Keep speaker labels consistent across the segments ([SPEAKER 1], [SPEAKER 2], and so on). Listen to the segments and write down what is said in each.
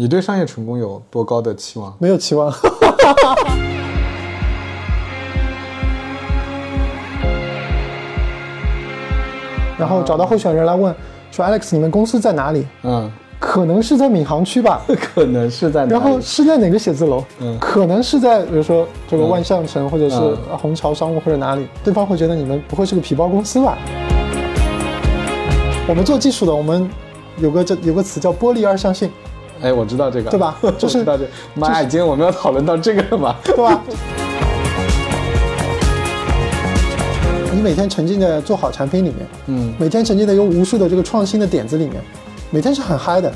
[SPEAKER 1] 你对商业成功有多高的期望？
[SPEAKER 2] 没有期望。然后找到候选人来问，说 Alex，你们公司在哪里？
[SPEAKER 1] 嗯，
[SPEAKER 2] 可能是在闵行区吧。
[SPEAKER 1] 可能是在。
[SPEAKER 2] 然后是在哪个写字楼？
[SPEAKER 1] 嗯
[SPEAKER 2] 可能是在比如说这个
[SPEAKER 1] 嗯
[SPEAKER 2] 万象城，或者是
[SPEAKER 1] 嗯
[SPEAKER 2] 虹桥商务或者哪里，对方会觉得你们不会是个皮包公司吧？我们做技术的，我们有个这有个词叫玻璃二象性，
[SPEAKER 1] 哎，我知道这个，
[SPEAKER 2] 对吧就是
[SPEAKER 1] 我知道这个。妈呀，今天我们要讨论到这个了吗？
[SPEAKER 2] 对吧？你每天沉浸在做好产品里面，
[SPEAKER 1] 嗯
[SPEAKER 2] 每天沉浸在有无数的这个创新的点子里面，每天是很嗨的。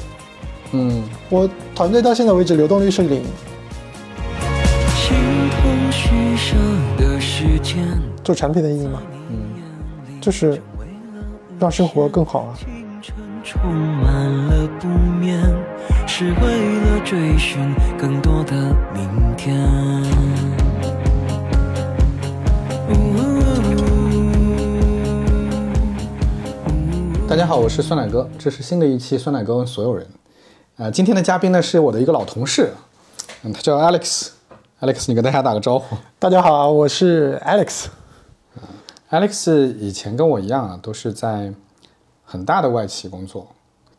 [SPEAKER 1] 嗯，
[SPEAKER 2] 我团队到现在为止流动率是零，
[SPEAKER 3] 形同虚设的时间，
[SPEAKER 2] 做产品的意义嘛，嗯，就是让生活更好啊。
[SPEAKER 3] 青春充满了不眠，是为了追寻更多的明天。
[SPEAKER 1] 大家好，我是酸奶哥，这是新的一期酸奶哥问所有人。呃，今天的嘉宾呢是我的一个老同事，嗯，他叫 Alex。Alex，你跟大家打个招呼。
[SPEAKER 2] 大家好，我是 Alex。
[SPEAKER 1] Alex 以前跟我一样啊，都是在很大的外企工作。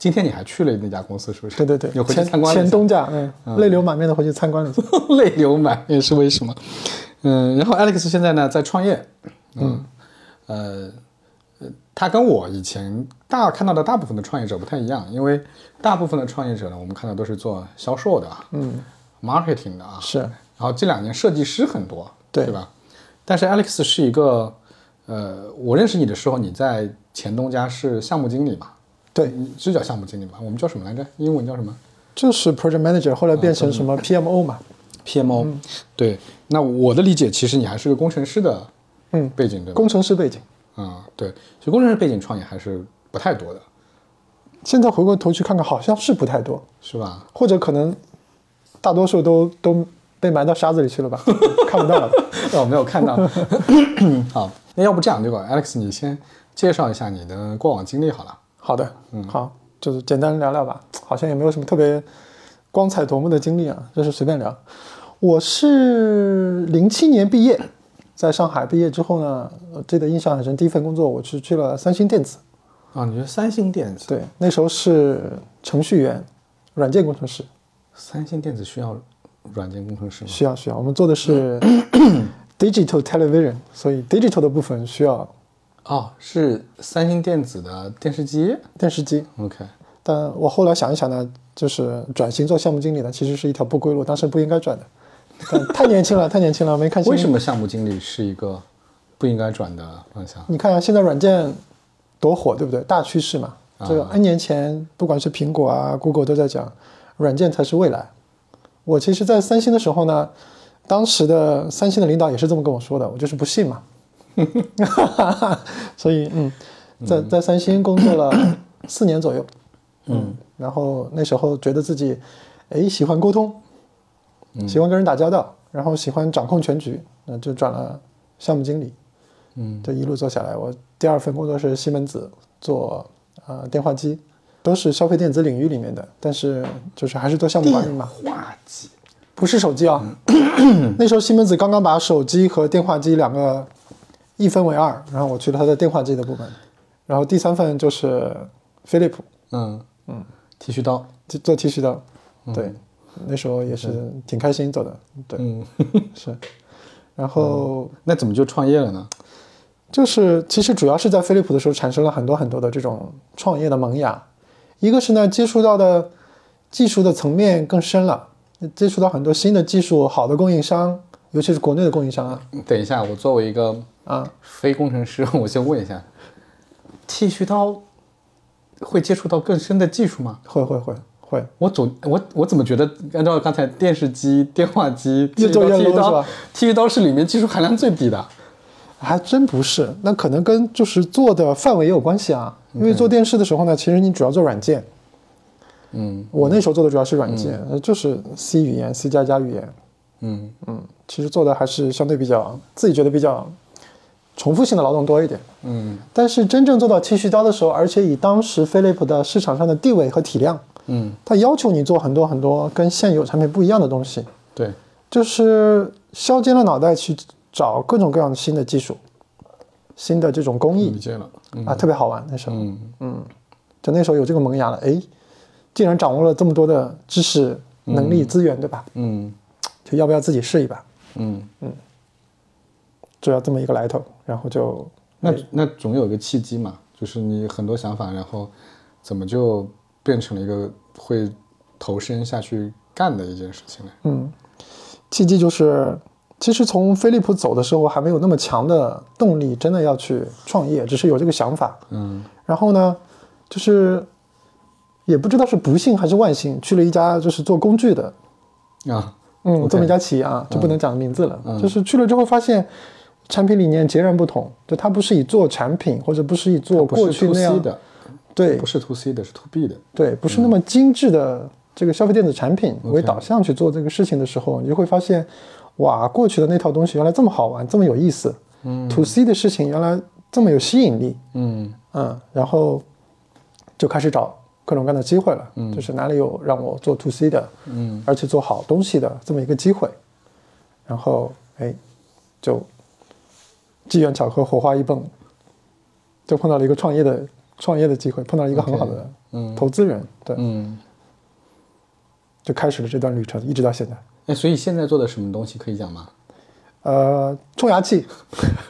[SPEAKER 1] 今天你还去了那家公司，是不是？
[SPEAKER 2] 对对对
[SPEAKER 1] 你，回去参观了
[SPEAKER 2] 前东家，嗯，泪流满面的回去参观了一下。
[SPEAKER 1] 泪流满面是为什么？嗯，然后 Alex 现在呢在创业，嗯，呃，呃他跟我以前大看到的大部分的创业者不太一样，因为大部分的创业者呢，我们看到都是做销售的，嗯，marketing 的啊，
[SPEAKER 2] 是
[SPEAKER 1] 然后这两年设计师很多，
[SPEAKER 2] 对
[SPEAKER 1] 对吧？但是 Alex 是一个，呃，我认识你的时候，你在前东家是项目经理嘛？
[SPEAKER 2] 对，
[SPEAKER 1] 你是叫项目经理吧？我们叫什么来着？英文叫什么？
[SPEAKER 2] 就是 project manager，后来变成什么 PMO 嘛。
[SPEAKER 1] PMO，、对，那我的理解，其实你还是个工程师的
[SPEAKER 2] 嗯
[SPEAKER 1] 背景，对吧？
[SPEAKER 2] 工程师背景。
[SPEAKER 1] 啊、对，其实工程师背景创业还是不太多的，
[SPEAKER 2] 现在回过头去看看，好像是不太多，
[SPEAKER 1] 是吧？
[SPEAKER 2] 或者可能大多数都都被埋到沙子里去了吧，看不到了。
[SPEAKER 1] 哦，没有看到。好，那要不这样对吧？Alex，你先介绍一下你的过往经历好了。
[SPEAKER 2] 好的，嗯，好，就是简单聊聊吧，好像也没有什么特别光彩夺目的经历啊，就是随便聊。我是零七年毕业，在上海毕业之后呢，我记得印象很深，第一份工作我是去了三星电子，
[SPEAKER 1] 啊，你是三星电子，
[SPEAKER 2] 对，那时候是程序员，软件工程师，
[SPEAKER 1] 三星电子需要软件工程师吗？
[SPEAKER 2] 需要需要，我们做的是 digital television，所以 digital 的部分需要
[SPEAKER 1] 哦，是三星电子的电视机。
[SPEAKER 2] 电视机
[SPEAKER 1] ，OK，
[SPEAKER 2] 但我后来想一想呢，就是转型做项目经理呢，其实是一条不归路，当时不应该转的。但太年轻了，太年轻了，没看清。
[SPEAKER 1] 为什？么项目经理是一个不应该转的方向？
[SPEAKER 2] 你看啊，现在软件多火，对不对？大趋势嘛。这个 N 年前，不管是苹果啊、Google 都在讲，软件才是未来。我其实，在三星的时候呢，当时的三星的领导也是这么跟我说的，我就是不信嘛。所以，嗯，在在三星工作了 四年左右，嗯，然后那时候觉得自己，哎，喜欢沟通，喜欢跟人打交道，然后喜欢掌控全局，那就转了项目经理，
[SPEAKER 1] 嗯，
[SPEAKER 2] 这一路做下来，我第二份工作是西门子做呃电话机，都是消费电子领域里面的，但是就是还是做项目管理嘛，
[SPEAKER 1] 话机。
[SPEAKER 2] 不是手机啊。那时候西门子刚刚把手机和电话机两个一分为二，然后我去了他的电话机的部门，然后第三份就是飞利浦
[SPEAKER 1] 嗯嗯，剃须刀。
[SPEAKER 2] 就做剃须刀，对，那时候也是挺开心做的，对，
[SPEAKER 1] 嗯，
[SPEAKER 2] 是。然后
[SPEAKER 1] 那怎么就创业了呢？
[SPEAKER 2] 就是其实主要是在飞利浦的时候产生了很多很多的这种创业的萌芽，一个是呢接触到的技术的层面更深了，接触到很多新的技术好的供应商，尤其是国内的供应商啊
[SPEAKER 1] 等一下，我作为一个
[SPEAKER 2] 啊，
[SPEAKER 1] 非工程师，我先问一下，剃须刀会接触到更深的技术吗？
[SPEAKER 2] 会会会会，
[SPEAKER 1] 我总我我怎么觉得，按照刚才电视机、电话机、剃须刀、
[SPEAKER 2] 越做越
[SPEAKER 1] 剃须刀
[SPEAKER 2] 吧、
[SPEAKER 1] 剃须刀是里面技术含量最低的。
[SPEAKER 2] 还真不是，那可能跟就是做的范围也有关系啊。因为做电视的时候呢，其实你主要做软件，
[SPEAKER 1] 嗯
[SPEAKER 2] 我那时候做的主要是软件，呃就是 C 语言、C 加加语言，
[SPEAKER 1] 嗯嗯
[SPEAKER 2] 其实做的还是相对比较自己觉得比较重复性的劳动多一点。
[SPEAKER 1] 嗯。
[SPEAKER 2] 但是真正做到剃须刀的时候，而且以当时飞利浦的市场上的地位和体量，
[SPEAKER 1] 嗯，
[SPEAKER 2] 它要求你做很多很多跟现有产品不一样的东西，
[SPEAKER 1] 对，
[SPEAKER 2] 就是削尖了脑袋去找各种各样的新的技术、新的这种工艺。
[SPEAKER 1] 理解了。嗯。
[SPEAKER 2] 啊，特别好玩。那时候，
[SPEAKER 1] 嗯。
[SPEAKER 2] 就那时候有这个萌芽了，哎，既然掌握了这么多的知识、能力、资源，对吧？
[SPEAKER 1] 嗯。
[SPEAKER 2] 就要不要自己试一把？
[SPEAKER 1] 嗯。
[SPEAKER 2] 嗯，就要这么一个来头，然后就
[SPEAKER 1] 那那总有个契机嘛，就是你很多想法，然后怎么就变成了一个会投身下去干的一件事情呢？
[SPEAKER 2] 嗯，契机就是，其实从飞利浦走的时候还没有那么强的动力，真的要去创业，只是有这个想法。
[SPEAKER 1] 嗯
[SPEAKER 2] 然后呢，就是也不知道是不幸还是万幸，去了一家就是做工具的，
[SPEAKER 1] 啊，
[SPEAKER 2] 嗯这么一家企业啊，就不能讲名字了。
[SPEAKER 1] 嗯
[SPEAKER 2] 就是去了之后发现，产品理念截然不同，就它不是以做产品，或者不是以做过去那样，
[SPEAKER 1] 的，
[SPEAKER 2] 对
[SPEAKER 1] 不是 to C 的，是 to B 的。
[SPEAKER 2] 对，不是那么精致的这个消费电子产品为导向去做这个事情的时候，你就会发现，哇，过去的那套东西原来这么好玩，这么有意思。嗯，to C 的事情原来这么有吸引力。
[SPEAKER 1] 嗯
[SPEAKER 2] 嗯，然后就开始找各种各样的机会了。嗯，就是哪里有让我做 to C 的，
[SPEAKER 1] 嗯
[SPEAKER 2] 而且做好东西的这么一个机会，然后哎，就机缘巧合，火花一蹦，就碰到了一个创业的创业的机会，碰到了一个很好的
[SPEAKER 1] 嗯
[SPEAKER 2] 投资人，对，
[SPEAKER 1] 嗯，
[SPEAKER 2] 就开始了这段旅程，一直到现在。
[SPEAKER 1] 哎，所以现在做的什么东西可以讲吗？
[SPEAKER 2] 呃，冲牙器，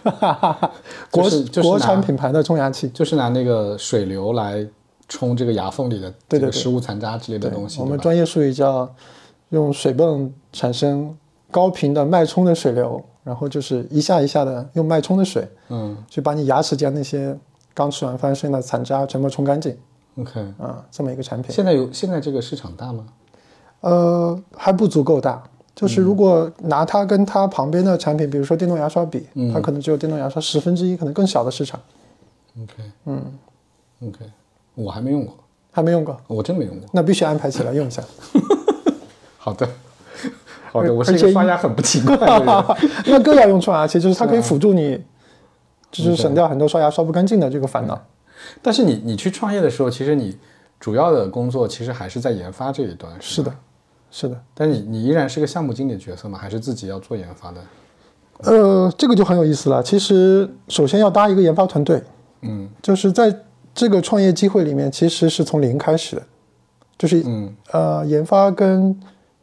[SPEAKER 2] 国、
[SPEAKER 1] 就是就是
[SPEAKER 2] 国产品牌的冲牙器，
[SPEAKER 1] 就是拿那个水流来冲这个牙缝里的
[SPEAKER 2] 对
[SPEAKER 1] 食物残渣之类的东西。
[SPEAKER 2] 我们专业术语叫用水泵产生高频的脉冲的水流，然后就是一下一下的用脉冲的水
[SPEAKER 1] 嗯
[SPEAKER 2] 去把你牙齿间那些刚吃完饭剩下的残渣全部冲干净
[SPEAKER 1] ，OK。
[SPEAKER 2] 啊，这么一个产品。
[SPEAKER 1] 现在有现在这个市场大吗？
[SPEAKER 2] 呃，还不足够大。就是如果拿它跟它旁边的产品，比如说电动牙刷比，
[SPEAKER 1] 嗯
[SPEAKER 2] 它可能只有电动牙刷十分之一，可能更小的市场。
[SPEAKER 1] OK，嗯，OK，我还没用过，
[SPEAKER 2] 还没用过，
[SPEAKER 1] 我真没用过。
[SPEAKER 2] 那必须安排起来用一下。
[SPEAKER 1] 好的，好的，
[SPEAKER 2] 而
[SPEAKER 1] 我是一
[SPEAKER 2] 而且
[SPEAKER 1] 个刷牙很不勤快的人。
[SPEAKER 2] 那更要用冲牙器，就是它可以辅助
[SPEAKER 1] 啊
[SPEAKER 2] 你，就是省掉很多刷牙刷不干净的这个烦恼。
[SPEAKER 1] 但是你你去创业的时候，其实你主要的工作其实还是在研发这一端，是
[SPEAKER 2] 是的，是的。
[SPEAKER 1] 但你你依然是个项目经理角色吗？还是自己要做研发的？
[SPEAKER 2] 呃，这个就很有意思了。其实，首先要搭一个研发团队，
[SPEAKER 1] 嗯
[SPEAKER 2] 就是在这个创业机会里面，其实是从零开始的，就是、
[SPEAKER 1] 嗯
[SPEAKER 2] 呃，研发跟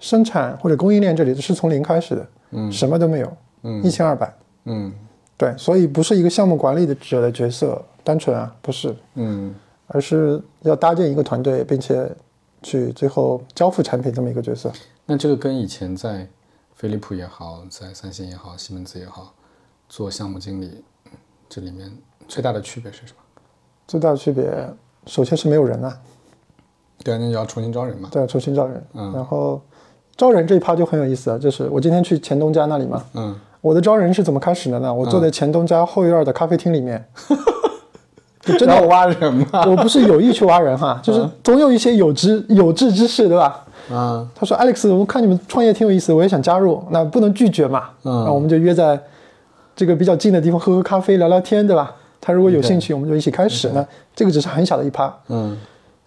[SPEAKER 2] 生产或者供应链这里是从零开始的，
[SPEAKER 1] 嗯
[SPEAKER 2] 什么都没有，
[SPEAKER 1] 嗯
[SPEAKER 2] 一清二白。
[SPEAKER 1] 嗯
[SPEAKER 2] 对，所以不是一个项目管理的者的角色，单纯啊，不是，
[SPEAKER 1] 嗯
[SPEAKER 2] 而是要搭建一个团队，并且去最后交付产品这么一个角色。
[SPEAKER 1] 那这个跟以前在飞利浦也好，在三星也好，西门子也好，做项目经理，这里面最大的区别是什么？
[SPEAKER 2] 最大的区别，首先是没有人啊，
[SPEAKER 1] 对啊，那就要重新招人嘛。
[SPEAKER 2] 对，重新招人。
[SPEAKER 1] 嗯
[SPEAKER 2] 然后招人这一趴就很有意思啊，就是我今天去前东家那里嘛，
[SPEAKER 1] 嗯
[SPEAKER 2] 我的招人是怎么开始的呢？我坐在前东家后院的咖啡厅里面，就真的
[SPEAKER 1] 要挖人吗。
[SPEAKER 2] 我不是有意去挖人哈，就是总有一些有知有志之士，对吧？
[SPEAKER 1] 啊
[SPEAKER 2] 他说：“Alex，我看你们创业挺有意思，我也想加入，那不能拒绝嘛。
[SPEAKER 1] 嗯
[SPEAKER 2] 然后我们就约在这个比较近的地方喝喝咖啡、聊聊天，对吧？他如果有兴趣，我们就一起开始。那这个只是很小的一趴。
[SPEAKER 1] 嗯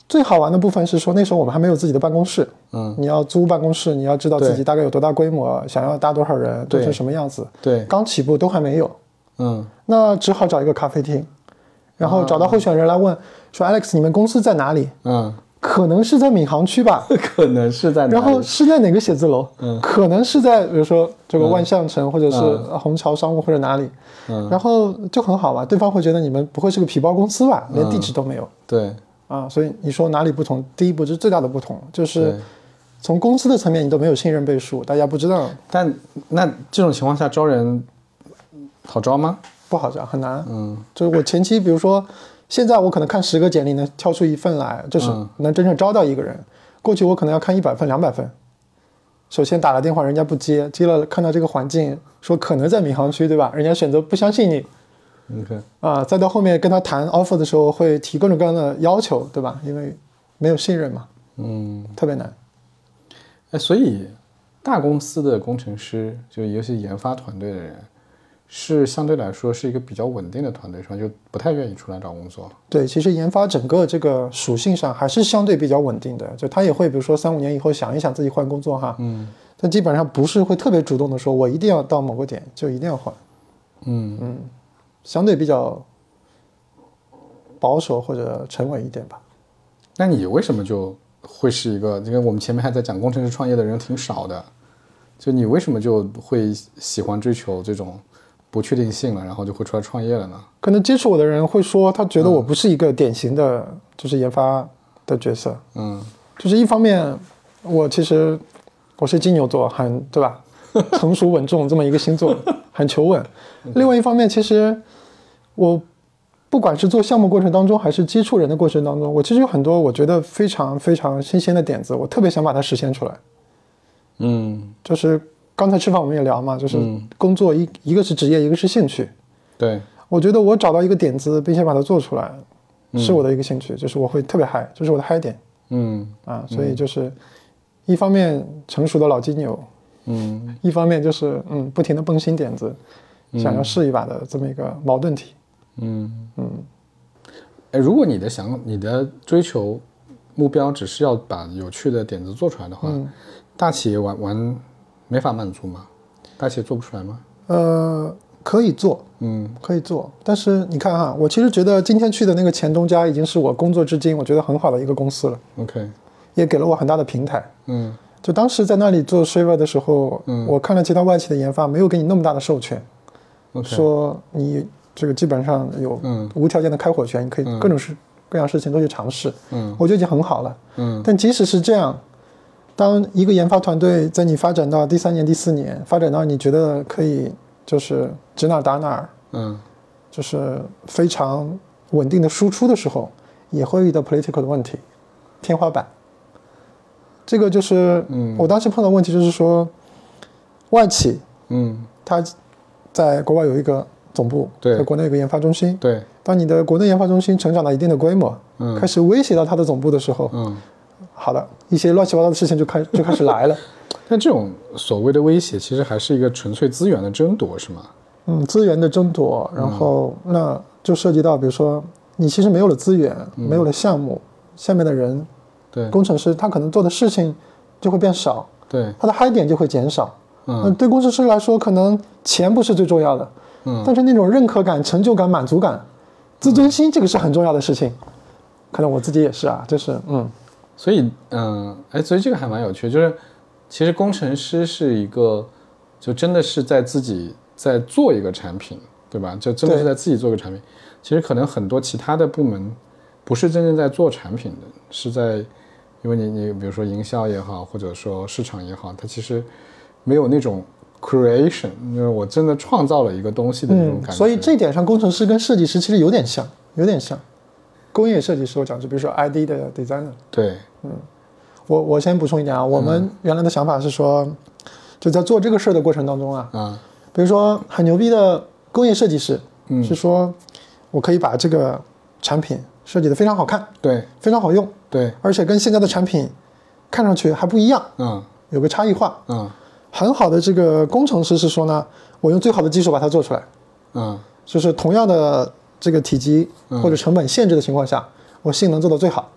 [SPEAKER 2] 最好玩的部分是说，那时候我们还没有自己的办公室，
[SPEAKER 1] 嗯，
[SPEAKER 2] 你要租办公室，你要知道自己大概有多大规模，想要搭多少人，做成什么样子。
[SPEAKER 1] 对，
[SPEAKER 2] 刚起步都还没有，
[SPEAKER 1] 嗯。
[SPEAKER 2] 那只好找一个咖啡厅，然后找到候选人来问说：‘Alex，你们公司在哪里？
[SPEAKER 1] 嗯，
[SPEAKER 2] 可能是在闵行区吧。’
[SPEAKER 1] 可能是在哪里？
[SPEAKER 2] 然后是在哪个写字楼？
[SPEAKER 1] 嗯。
[SPEAKER 2] 可能是在比如说这个万象城，或者是虹桥商务或者哪里。
[SPEAKER 1] 嗯。
[SPEAKER 2] 然后就很好吧，对方会觉得你们不会是个皮包公司吧？连地址都没有、
[SPEAKER 1] 对
[SPEAKER 2] 啊，所以你说哪里不同？第一步是最大的不同，就是，从公司的层面你都没有信任背书，大家不知道，
[SPEAKER 1] 但那这种情况下招人好招吗？
[SPEAKER 2] 不好招，很难。
[SPEAKER 1] 嗯
[SPEAKER 2] 就是我前期，比如说现在我可能看十个简历能挑出一份来，就是
[SPEAKER 1] 嗯
[SPEAKER 2] 能真正招到一个人。过去我可能要看一百份、两百份。首先打了电话，人家不接，接了看到这个环境，说可能在闵行区，对吧？人家选择不相信你
[SPEAKER 1] ，OK，
[SPEAKER 2] 啊。再到后面跟他谈 offer 的时候，会提各种各样的要求，对吧？因为没有信任嘛，
[SPEAKER 1] 嗯，
[SPEAKER 2] 特别难。
[SPEAKER 1] 哎，所以大公司的工程师，就尤其研发团队的人，是相对来说是一个比较稳定的团队，是吧？就不太愿意出来找工作。
[SPEAKER 2] 对，其实研发整个这个属性上还是相对比较稳定的，就他也会比如说三五年以后想一想自己换工作哈，
[SPEAKER 1] 嗯
[SPEAKER 2] 但基本上不是会特别主动的说，我一定要到某个点就一定要换，
[SPEAKER 1] 嗯
[SPEAKER 2] 相对比较保守或者沉稳一点吧。
[SPEAKER 1] 那你为什么就会是一个？因为我们前面还在讲工程师创业的人挺少的，就你为什么就会喜欢追求这种不确定性了，然后就会出来创业了呢？
[SPEAKER 2] 可能接触我的人会说，他觉得我不是一个典型的就是研发的角色，
[SPEAKER 1] 嗯
[SPEAKER 2] 就是一方面，我其实我是金牛座，很对吧？成熟稳重这么一个星座，很求稳。另外一方面，其实我不管是做项目过程当中，还是接触人的过程当中，我其实有很多我觉得非常非常新鲜的点子，我特别想把它实现出来。
[SPEAKER 1] 嗯，
[SPEAKER 2] 就是刚才吃饭我们也聊嘛，就是
[SPEAKER 1] 嗯
[SPEAKER 2] 工作一一个是职业，一个是兴趣。
[SPEAKER 1] 对，
[SPEAKER 2] 我觉得我找到一个点子，并且把它做出来，是我的一个兴趣，就是我会特别嗨，这是我的嗨点
[SPEAKER 1] 嗯
[SPEAKER 2] 啊。所以就是一方面成熟的老金牛，
[SPEAKER 1] 嗯
[SPEAKER 2] 一方面就是嗯不停的蹦新点子，想要试一把的这么一个矛盾体。
[SPEAKER 1] 嗯嗯。哎，如果你的想你的追求目标只是要把有趣的点子做出来的话，大企业完完没法满足吗？大企业做不出来吗？
[SPEAKER 2] 呃，可以做，
[SPEAKER 1] 嗯
[SPEAKER 2] 可以做，但是你看哈，我其实觉得今天去的那个前东家已经是我工作至今我觉得很好的一个公司了
[SPEAKER 1] ，，OK，
[SPEAKER 2] 也给了我很大的平台。
[SPEAKER 1] 嗯
[SPEAKER 2] 就当时在那里做 Shiver 的时候，嗯我看了其他外企的研发，没有给你那么大的授权
[SPEAKER 1] ，，OK，
[SPEAKER 2] 说你这个基本上有
[SPEAKER 1] 嗯。
[SPEAKER 2] 无条件的开火权，你可以各种事、各样事情都去尝试，
[SPEAKER 1] 嗯。
[SPEAKER 2] 我觉得已经很好了。
[SPEAKER 1] 嗯。
[SPEAKER 2] 但即使是这样，当一个研发团队在你发展到第三年、第四年，发展到你觉得可以就是指哪打哪儿，
[SPEAKER 1] 嗯。
[SPEAKER 2] 就是非常稳定的输出的时候，也会遇到 political 的问题，天花板。这个就是，
[SPEAKER 1] 嗯。
[SPEAKER 2] 我当时碰到问题就是说，外企
[SPEAKER 1] 嗯，
[SPEAKER 2] 它在国外有一个总部，
[SPEAKER 1] 对
[SPEAKER 2] 在国内有个研发中心。
[SPEAKER 1] 对，
[SPEAKER 2] 当你的国内研发中心成长到一定的规模，
[SPEAKER 1] 嗯
[SPEAKER 2] 开始威胁到它的总部的时候，
[SPEAKER 1] 嗯。
[SPEAKER 2] 好的，一些乱七八糟的事情就开就开始来了。
[SPEAKER 1] 但这种所谓的威胁，其实还是一个纯粹资源的争夺，是吗？
[SPEAKER 2] 嗯，资源的争夺，然后那就涉及到，比如说你其实没有了资源，没有了项目，下面的人
[SPEAKER 1] 对
[SPEAKER 2] 工程师他可能做的事情就会变少，
[SPEAKER 1] 对，
[SPEAKER 2] 他的嗨点就会减少。
[SPEAKER 1] 嗯
[SPEAKER 2] 对工程师来说，可能钱不是最重要的，
[SPEAKER 1] 嗯
[SPEAKER 2] 但是那种认可感、成就感、满足感、自尊心，这个是很重要的事情。可能我自己也是啊，就是嗯，
[SPEAKER 1] 所以嗯，哎，所以这个还蛮有趣，就是其实工程师是一个，就真的是在自己在做一个产品，对吧？就真的是在自己做一个产品。其实可能很多其他的部门不是真正在做产品的，是在因为你你比如说营销也好，或者说市场也好，它其实没有那种 creation，就是我真的创造了一个东西的那种感觉。
[SPEAKER 2] 嗯所以这一点上，工程师跟设计师其实有点像，有点像。工业设计师我讲，就比如说 ID 的 designer，
[SPEAKER 1] 对，嗯。
[SPEAKER 2] 我我先补充一点啊，我们原来的想法是说，就在做这个事儿的过程当中啊，
[SPEAKER 1] 啊，
[SPEAKER 2] 比如说很牛逼的工业设计师，嗯。是说我可以把这个产品设计的非常好看，
[SPEAKER 1] 对。
[SPEAKER 2] 非常好用，
[SPEAKER 1] 对，
[SPEAKER 2] 而且跟现在的产品看上去还不一样，
[SPEAKER 1] 嗯。
[SPEAKER 2] 有个差异化。
[SPEAKER 1] 嗯
[SPEAKER 2] 很好的这个工程师是说呢，我用最好的技术把它做出来，
[SPEAKER 1] 嗯
[SPEAKER 2] 就是同样的这个体积或者成本限制的情况下，我性能做到最好，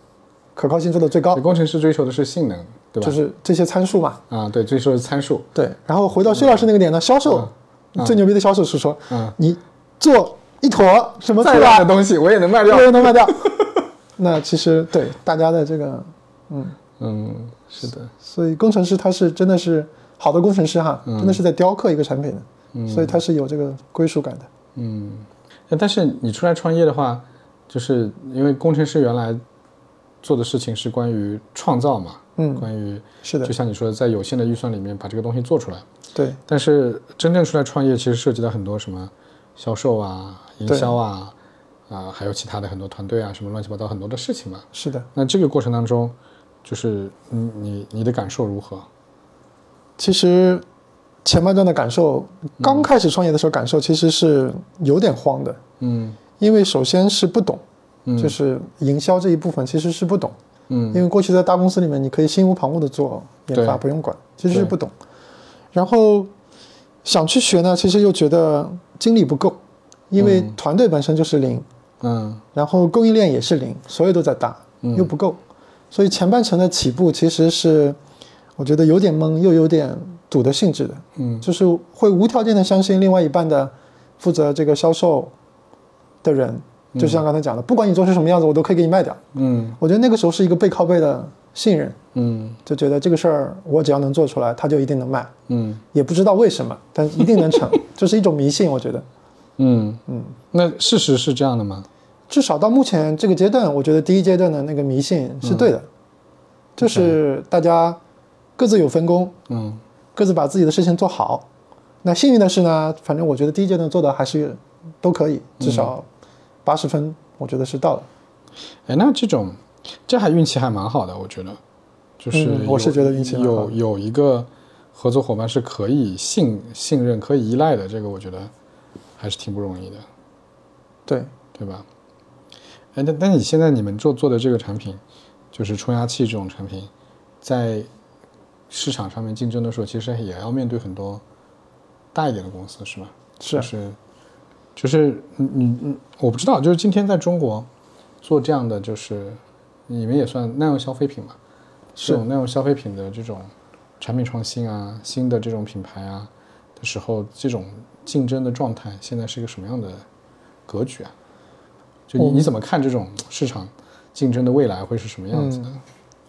[SPEAKER 2] 可靠性做到最高，
[SPEAKER 1] 工程师追求的是性能，对吧？
[SPEAKER 2] 就是这些参数嘛。
[SPEAKER 1] 啊，对，追求的是参数。
[SPEAKER 2] 对，然后回到薛老师那个点呢，销售、最牛逼的销售是说，
[SPEAKER 1] 嗯
[SPEAKER 2] 你做一坨什么出
[SPEAKER 1] 再烂的，东西我也能卖掉
[SPEAKER 2] 没。人能卖掉。那其实对大家的这个，
[SPEAKER 1] 嗯嗯，是的，
[SPEAKER 2] 所以工程师他是真的是好的工程师哈，真的是在雕刻一个产品的，所以他是有这个归属感的。
[SPEAKER 1] 嗯。但是你出来创业的话，就是因为工程师原来做的事情是关于创造嘛，
[SPEAKER 2] 嗯
[SPEAKER 1] 关于
[SPEAKER 2] 是的
[SPEAKER 1] 就，像你说的，在有限的预算里面把这个东西做出来。
[SPEAKER 2] 对
[SPEAKER 1] 但是真正出来创业，其实涉及到很多什么销售啊、营销啊，啊、还有其他的很多团队啊，什么乱七八糟很多的事情嘛。
[SPEAKER 2] 是的。
[SPEAKER 1] 那这个过程当中，就是你你你的感受如何？
[SPEAKER 2] 其实前半段的感受，刚开始创业的时候感受其实是有点慌的，
[SPEAKER 1] 嗯。
[SPEAKER 2] 因为首先是不懂，
[SPEAKER 1] 嗯。
[SPEAKER 2] 就是营销这一部分其实是不懂。
[SPEAKER 1] 嗯。
[SPEAKER 2] 因为过去在大公司里面，你可以心无旁骛的做研发，不用管，其实是不懂。然后想去学呢，其实又觉得精力不够，因为团队本身就是零，
[SPEAKER 1] 嗯。
[SPEAKER 2] 然后供应链也是零，所有都在打，又不够，所以前半程的起步其实是我觉得有点懵，又有点赌的性质的，
[SPEAKER 1] 嗯。
[SPEAKER 2] 就是会无条件的相信另外一半的负责这个销售的人，就像刚才讲的，不管你做成什么样子，我都可以给你卖掉。
[SPEAKER 1] 嗯。
[SPEAKER 2] 我觉得那个时候是一个背靠背的信任，
[SPEAKER 1] 嗯。
[SPEAKER 2] 就觉得这个事儿我只要能做出来，它就一定能卖，
[SPEAKER 1] 嗯。
[SPEAKER 2] 也不知道为什么，但一定能成，这是一种迷信，我觉得。
[SPEAKER 1] 嗯。嗯，那事实是这样的吗？
[SPEAKER 2] 至少到目前这个阶段，我觉得第一阶段的那个迷信是对的，就是大家各自有分工，
[SPEAKER 1] 嗯
[SPEAKER 2] 各自把自己的事情做好。那幸运的是呢，反正我觉得第一阶段做的还是都可以，至少八十分，我觉得是到了。
[SPEAKER 1] 哎，那这种这还运气还蛮好的，我觉得，就是、
[SPEAKER 2] 嗯我是觉得运气好
[SPEAKER 1] 有有一个合作伙伴是可以信信任、可以依赖的，这个我觉得还是挺不容易的，
[SPEAKER 2] 对，
[SPEAKER 1] 对吧？哎，那那你现在你们做做的这个产品，就是冲压器这种产品，在市场上面竞争的时候，其实也要面对很多大一点的公司，是吧？
[SPEAKER 2] 是
[SPEAKER 1] 就是就是你你你，我不知道，就是今天在中国做这样的，就是你们也算耐用消费品嘛，
[SPEAKER 2] 是
[SPEAKER 1] 这种耐用消费品的这种产品创新啊，新的这种品牌啊的时候，这种竞争的状态现在是一个什么样的格局啊？就你你怎么看这种市场竞争的未来会是什么样子的？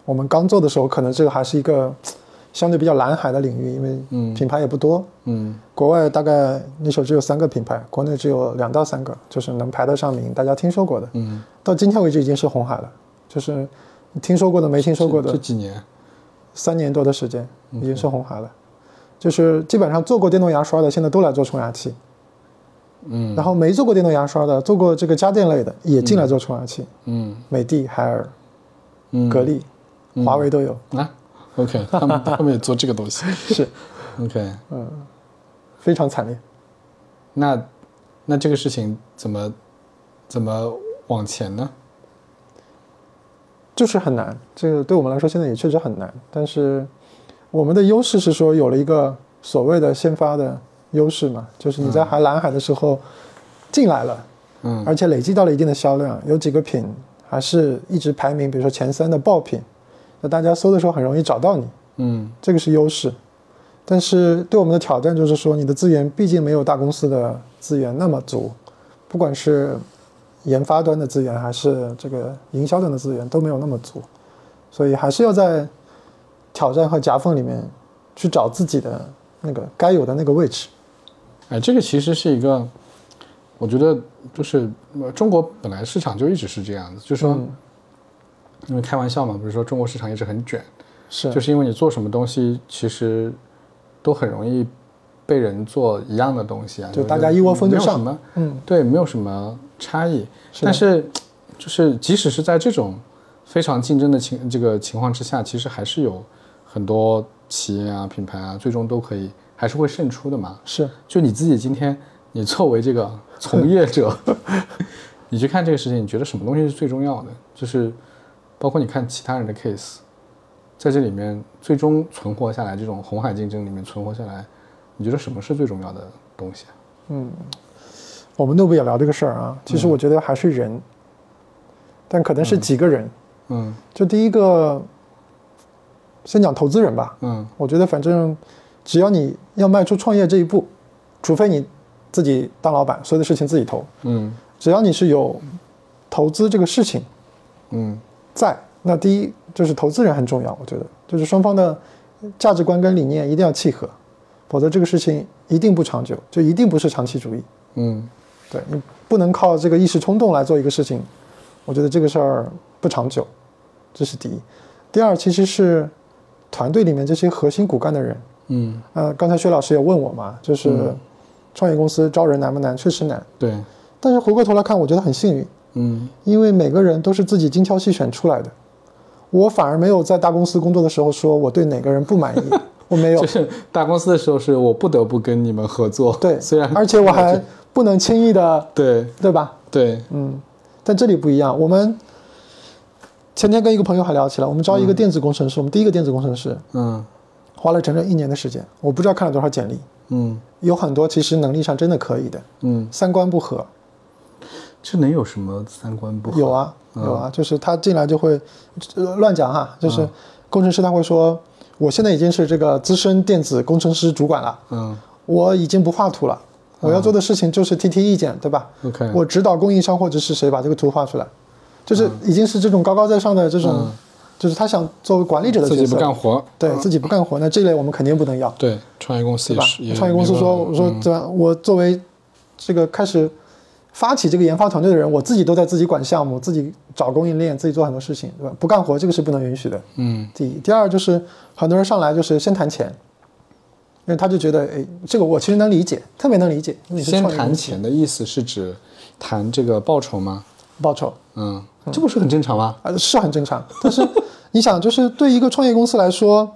[SPEAKER 2] 我们刚做的时候，可能这个还是一个相对比较蓝海的领域，因为
[SPEAKER 1] 嗯
[SPEAKER 2] 品牌也不多。
[SPEAKER 1] 嗯
[SPEAKER 2] 国外大概那时候只有三个品牌，国内只有两到三个，就是能排得上名，大家听说过的。
[SPEAKER 1] 嗯，
[SPEAKER 2] 到今天为止已经是红海了，就是你听说过的、没听说过的
[SPEAKER 1] 这
[SPEAKER 2] 的，
[SPEAKER 1] 几年，
[SPEAKER 2] 三年多的时间已经是红海了。就是基本上做过电动牙刷的，现在都来做冲牙器。
[SPEAKER 1] 嗯
[SPEAKER 2] 然后没做过电动牙刷的，做过这个家电类的，也进来做冲牙器。
[SPEAKER 1] 嗯
[SPEAKER 2] 美的、海尔、
[SPEAKER 1] 嗯
[SPEAKER 2] 格力、华为都有。
[SPEAKER 1] 啊，OK，他们他们也做这个东西
[SPEAKER 2] 是
[SPEAKER 1] ，，OK 嗯。
[SPEAKER 2] 非常惨烈。
[SPEAKER 1] 那那这个事情怎么怎么往前呢？
[SPEAKER 2] 就是很难，这个对我们来说现在也确实很难。但是我们的优势是说有了一个所谓的先发的优势嘛，就是你在还蓝海的时候进来了，
[SPEAKER 1] 嗯
[SPEAKER 2] 而且累积到了一定的销量，有几个品还是一直排名，比如说前三的爆品，那大家搜的时候很容易找到你，
[SPEAKER 1] 嗯。
[SPEAKER 2] 这个是优势。但是对我们的挑战就是说，你的资源毕竟没有大公司的资源那么足，不管是研发端的资源还是这个营销端的资源都没有那么足，所以还是要在挑战和夹缝里面去找自己的那个该有的那个位置。
[SPEAKER 1] 哎，这个其实是一个，我觉得就是呃中国本来市场就一直是这样子，就是说，
[SPEAKER 2] 嗯
[SPEAKER 1] 因为开玩笑嘛，不是说中国市场一直很卷，
[SPEAKER 2] 是，
[SPEAKER 1] 就是因为你做什么东西其实都很容易被人做一样的东西啊，
[SPEAKER 2] 就大家一窝蜂就上
[SPEAKER 1] 没有什么
[SPEAKER 2] 嗯，
[SPEAKER 1] 对，没有什么差异。
[SPEAKER 2] 是
[SPEAKER 1] 但是，就是即使是在这种非常竞争的情这个情况之下，其实还是有很多企业啊、品牌啊，最终都可以还是会胜出的嘛。
[SPEAKER 2] 是，
[SPEAKER 1] 就你自己今天，你作为这个从业者，你去看这个事情，你觉得什么东西是最重要的？就是包括你看其他人的 case，在这里面最终存活下来，这种红海竞争里面存活下来，你觉得什么是最重要的东西嗯？
[SPEAKER 2] 我们内部也聊这个事儿啊。其实我觉得还是人，但可能是几个人。
[SPEAKER 1] 嗯
[SPEAKER 2] 就第一个，先讲投资人吧。
[SPEAKER 1] 嗯
[SPEAKER 2] 我觉得反正只要你要迈出创业这一步，除非你自己当老板，所有的事情自己投，
[SPEAKER 1] 嗯
[SPEAKER 2] 只要你是有投资这个事情
[SPEAKER 1] 嗯
[SPEAKER 2] 在，那第一就是投资人很重要，我觉得就是双方的价值观跟理念一定要契合，否则这个事情一定不长久，就一定不是长期主义。
[SPEAKER 1] 嗯
[SPEAKER 2] 对你不能靠这个一时冲动来做一个事情，我觉得这个事儿不长久，这是第一。第二，其实是团队里面这些核心骨干的人，
[SPEAKER 1] 嗯，
[SPEAKER 2] 呃，刚才薛老师也问我嘛，就是创业公司招人难不难？确实难，
[SPEAKER 1] 对，
[SPEAKER 2] 但是回过头来看，我觉得很幸运，
[SPEAKER 1] 嗯
[SPEAKER 2] 因为每个人都是自己精挑细选出来的。我反而没有在大公司工作的时候说我对哪个人不满意，我没有
[SPEAKER 1] 就。是大公司的时候，是我不得不跟你们合作。
[SPEAKER 2] 对，
[SPEAKER 1] 虽然
[SPEAKER 2] 而且我还不能轻易的，
[SPEAKER 1] 对
[SPEAKER 2] 对吧？
[SPEAKER 1] 对，
[SPEAKER 2] 嗯，但这里不一样。我们前天跟一个朋友还聊起来，我们招一个电子工程师，我们第一个电子工程师
[SPEAKER 1] 嗯
[SPEAKER 2] 花了整整一年的时间，我不知道看了多少简历，
[SPEAKER 1] 嗯
[SPEAKER 2] 有很多其实能力上真的可以的，
[SPEAKER 1] 嗯，
[SPEAKER 2] 三观不合，
[SPEAKER 1] 这能有什么三观不合？
[SPEAKER 2] 有啊有啊，就是他进来就会呃乱讲哈，就是工程师他会说，我现在已经是这个资深电子工程师主管了，
[SPEAKER 1] 嗯。
[SPEAKER 2] 我已经不画图了，我要做的事情就是提提意见，对吧
[SPEAKER 1] ？，OK，
[SPEAKER 2] 我指导供应商或者是谁把这个图画出来，就是已经是这种高高在上的这种，就是他想作为管理者的
[SPEAKER 1] 自己
[SPEAKER 2] 角色，
[SPEAKER 1] 不干活，
[SPEAKER 2] 对自己不干活，那这类我们肯定不能要，
[SPEAKER 1] 对，创业公司
[SPEAKER 2] 吧？
[SPEAKER 1] 也是，
[SPEAKER 2] 创业公司说，我说
[SPEAKER 1] 嗯。
[SPEAKER 2] 对吧？我作为这个开始发起这个研发团队的人，我自己都在自己管项目，自己找供应链，自己做很多事情，对吧？不干活这个是不能允许的。
[SPEAKER 1] 嗯
[SPEAKER 2] 第一，第二就是很多人上来就是先谈钱，因为他就觉得，哎，这个我其实能理解，特别能理解。你是
[SPEAKER 1] 先谈钱的意思是指谈这个报酬吗？
[SPEAKER 2] 报酬，
[SPEAKER 1] 嗯，这不是很正常吗？
[SPEAKER 2] 呃，是很正常。但是你想，就是对一个创业公司来说，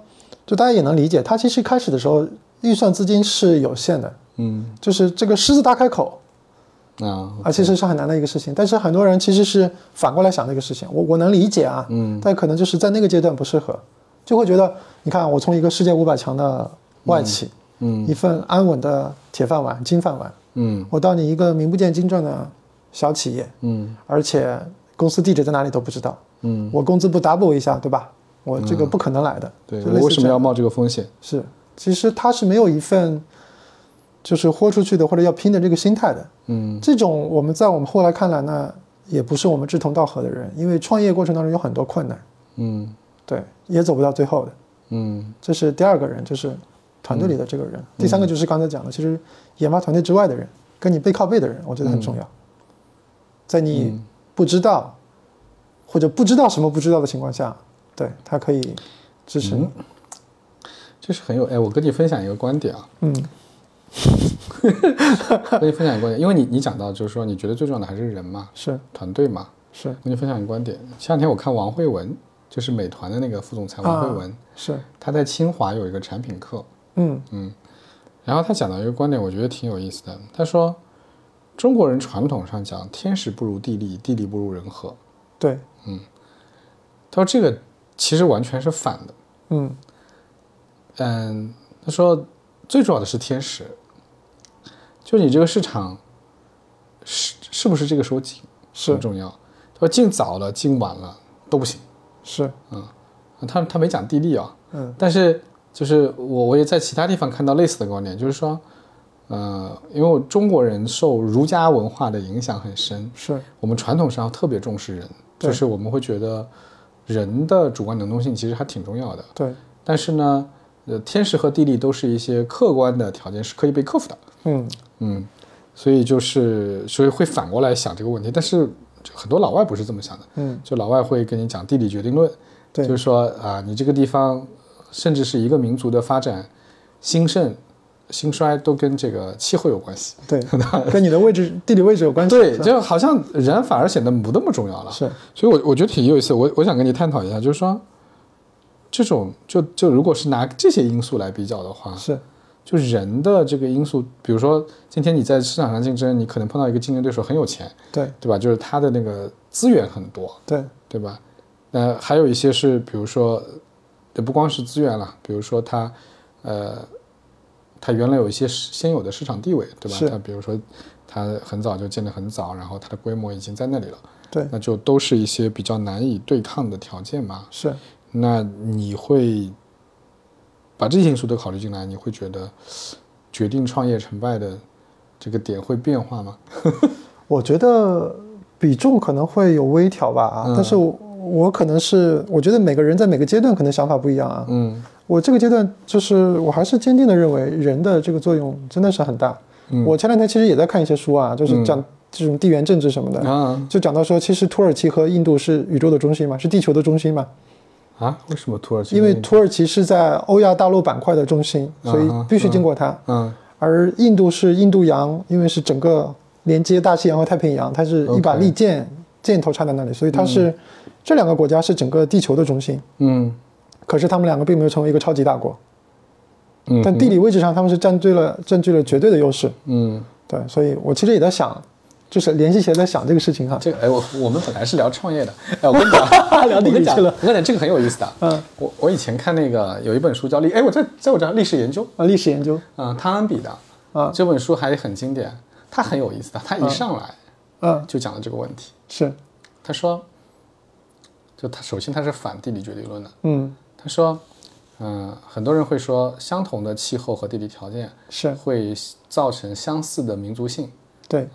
[SPEAKER 2] 就大家也能理解，他其实开始的时候预算资金是有限的，
[SPEAKER 1] 嗯
[SPEAKER 2] 就是这个狮子大开口，
[SPEAKER 1] 啊，
[SPEAKER 2] 啊，其实是很难的一个事情。但是很多人其实是反过来想这个事情，我我能理解啊，
[SPEAKER 1] 嗯，
[SPEAKER 2] 但可能就是在那个阶段不适合，就会觉得，你看我从一个世界五百强的外企，
[SPEAKER 1] 嗯
[SPEAKER 2] 一份安稳的铁饭碗、金饭碗，
[SPEAKER 1] 嗯
[SPEAKER 2] 我到你一个名不见经传的小企业，
[SPEAKER 1] 嗯
[SPEAKER 2] 而且公司地址在哪里都不知道，
[SPEAKER 1] 嗯，
[SPEAKER 2] 我工资不 double 一下，对吧？我这个不可能来的。
[SPEAKER 1] 对，我为什么要冒这个风险？
[SPEAKER 2] 是，其实他是没有一份就是豁出去的或者要拼的这个心态的。
[SPEAKER 1] 嗯
[SPEAKER 2] 这种我们在我们后来看来呢，也不是我们志同道合的人，因为创业过程当中有很多困难，
[SPEAKER 1] 嗯
[SPEAKER 2] 对，也走不到最后的。
[SPEAKER 1] 嗯
[SPEAKER 2] 这是第二个人，就是团队里的这个人。第三个就是刚才讲的，其实研发团队之外的人，跟你背靠背的人，我觉得很重要。在你不知道、或者不知道什么不知道的情况下，对他可以支持你。
[SPEAKER 1] 这是很有哎，我跟你分享一个观点啊，
[SPEAKER 2] 嗯
[SPEAKER 1] 跟你分享一个观点，因为你你讲到就是说你觉得最重要的还是人嘛，
[SPEAKER 2] 是
[SPEAKER 1] 团队嘛，
[SPEAKER 2] 是
[SPEAKER 1] 跟你分享一个观点。前两天我看王慧文，就是美团的那个副总裁王慧文，
[SPEAKER 2] 是，
[SPEAKER 1] 他在清华有一个产品课，
[SPEAKER 2] 嗯嗯
[SPEAKER 1] 然后他讲到一个观点，我觉得挺有意思的。他说，中国人传统上讲天时不如地利，地利不如人和。
[SPEAKER 2] 对，嗯
[SPEAKER 1] 他说这个其实完全是反的。
[SPEAKER 2] 嗯
[SPEAKER 1] 嗯，他说最重要的是天时，就你这个市场是是不是这个时候进
[SPEAKER 2] 是
[SPEAKER 1] 很重要。他说进早了进晚了都不行。
[SPEAKER 2] 是，嗯
[SPEAKER 1] 他他没讲地利啊，
[SPEAKER 2] 嗯
[SPEAKER 1] 但是就是我我也在其他地方看到类似的观点，就是说，呃，因为中国人受儒家文化的影响很深，
[SPEAKER 2] 是
[SPEAKER 1] 我们传统上特别重视人，就是我们会觉得人的主观能动性其实还挺重要的。
[SPEAKER 2] 对，
[SPEAKER 1] 但是呢，呃，天时和地利都是一些客观的条件，是可以被克服的。
[SPEAKER 2] 嗯
[SPEAKER 1] 嗯，所以就是所以会反过来想这个问题，但是就很多老外不是这么想的，
[SPEAKER 2] 嗯
[SPEAKER 1] 就老外会跟你讲地理决定论，
[SPEAKER 2] 对
[SPEAKER 1] 就是说啊，你这个地方甚至是一个民族的发展兴盛、兴衰都跟这个气候有关系。
[SPEAKER 2] 对，跟你的位置地理位置有关系。
[SPEAKER 1] 对，就好像人反而显得不那么重要了。
[SPEAKER 2] 是
[SPEAKER 1] 所以我我觉得挺有意思，我我想跟你探讨一下，就是说，这种就就如果是拿这些因素来比较的话，
[SPEAKER 2] 是
[SPEAKER 1] 就人的这个因素，比如说今天你在市场上竞争，你可能碰到一个竞争对手很有钱，
[SPEAKER 2] 对
[SPEAKER 1] 对吧？就是他的那个资源很多，
[SPEAKER 2] 对
[SPEAKER 1] 对吧？那还有一些是，比如说，也不光是资源了，比如说他，呃，他原来有一些市先有的市场地位，对吧？
[SPEAKER 2] 是
[SPEAKER 1] 他比如说他很早就建得很早，然后他的规模已经在那里了，
[SPEAKER 2] 对
[SPEAKER 1] 那就都是一些比较难以对抗的条件嘛。
[SPEAKER 2] 是。
[SPEAKER 1] 那你会把这些因素都考虑进来，你会觉得决定创业成败的这个点会变化吗？
[SPEAKER 2] 我觉得比重可能会有微调吧，啊，
[SPEAKER 1] 嗯
[SPEAKER 2] 但是我我可能是我觉得每个人在每个阶段可能想法不一样啊。
[SPEAKER 1] 嗯
[SPEAKER 2] 我这个阶段就是我还是坚定的认为人的这个作用真的是很大。
[SPEAKER 1] 嗯
[SPEAKER 2] 我前两天其实也在看一些书啊，就是讲这种地缘政治什么的，
[SPEAKER 1] 啊
[SPEAKER 2] 就讲到说，其实土耳其和印度是宇宙的中心嘛，是地球的中心嘛，
[SPEAKER 1] 啊？为什么土耳其？
[SPEAKER 2] 因为土耳其是在欧亚大陆板块的中心，所以必须经过它。
[SPEAKER 1] 嗯
[SPEAKER 2] 而印度是印度洋，因为是整个连接大西洋和太平洋，它是一把利剑箭头插在那里，所以它是、这两个国家是整个地球的中心。
[SPEAKER 1] 嗯
[SPEAKER 2] 可是他们两个并没有成为一个超级大国，
[SPEAKER 1] 嗯
[SPEAKER 2] 但地理位置上他们是占据了占据了绝对的优势。
[SPEAKER 1] 嗯
[SPEAKER 2] 对，所以我其实也在想，就是联系起来在想这个事情哈。
[SPEAKER 1] 这个哎，我我们本来是聊创业的，哎，我跟你讲，
[SPEAKER 2] 聊地理去了
[SPEAKER 1] 我跟你讲，这个很有意思的。
[SPEAKER 2] 嗯，
[SPEAKER 1] 我我以前看那个有一本书叫历，哎，我在在我这儿历史研究，
[SPEAKER 2] 啊，历史研究
[SPEAKER 1] 嗯，汤恩比的，
[SPEAKER 2] 啊
[SPEAKER 1] 这本书还很经典，它很有意思的，它一上来
[SPEAKER 2] 嗯，
[SPEAKER 1] 就讲了这个问题。
[SPEAKER 2] 是，
[SPEAKER 1] 他说，就他首先他是反地理决定论的，
[SPEAKER 2] 嗯，
[SPEAKER 1] 他说，嗯、很多人会说相同的气候和地理条件
[SPEAKER 2] 是
[SPEAKER 1] 会造成相似的民族性，
[SPEAKER 2] 对，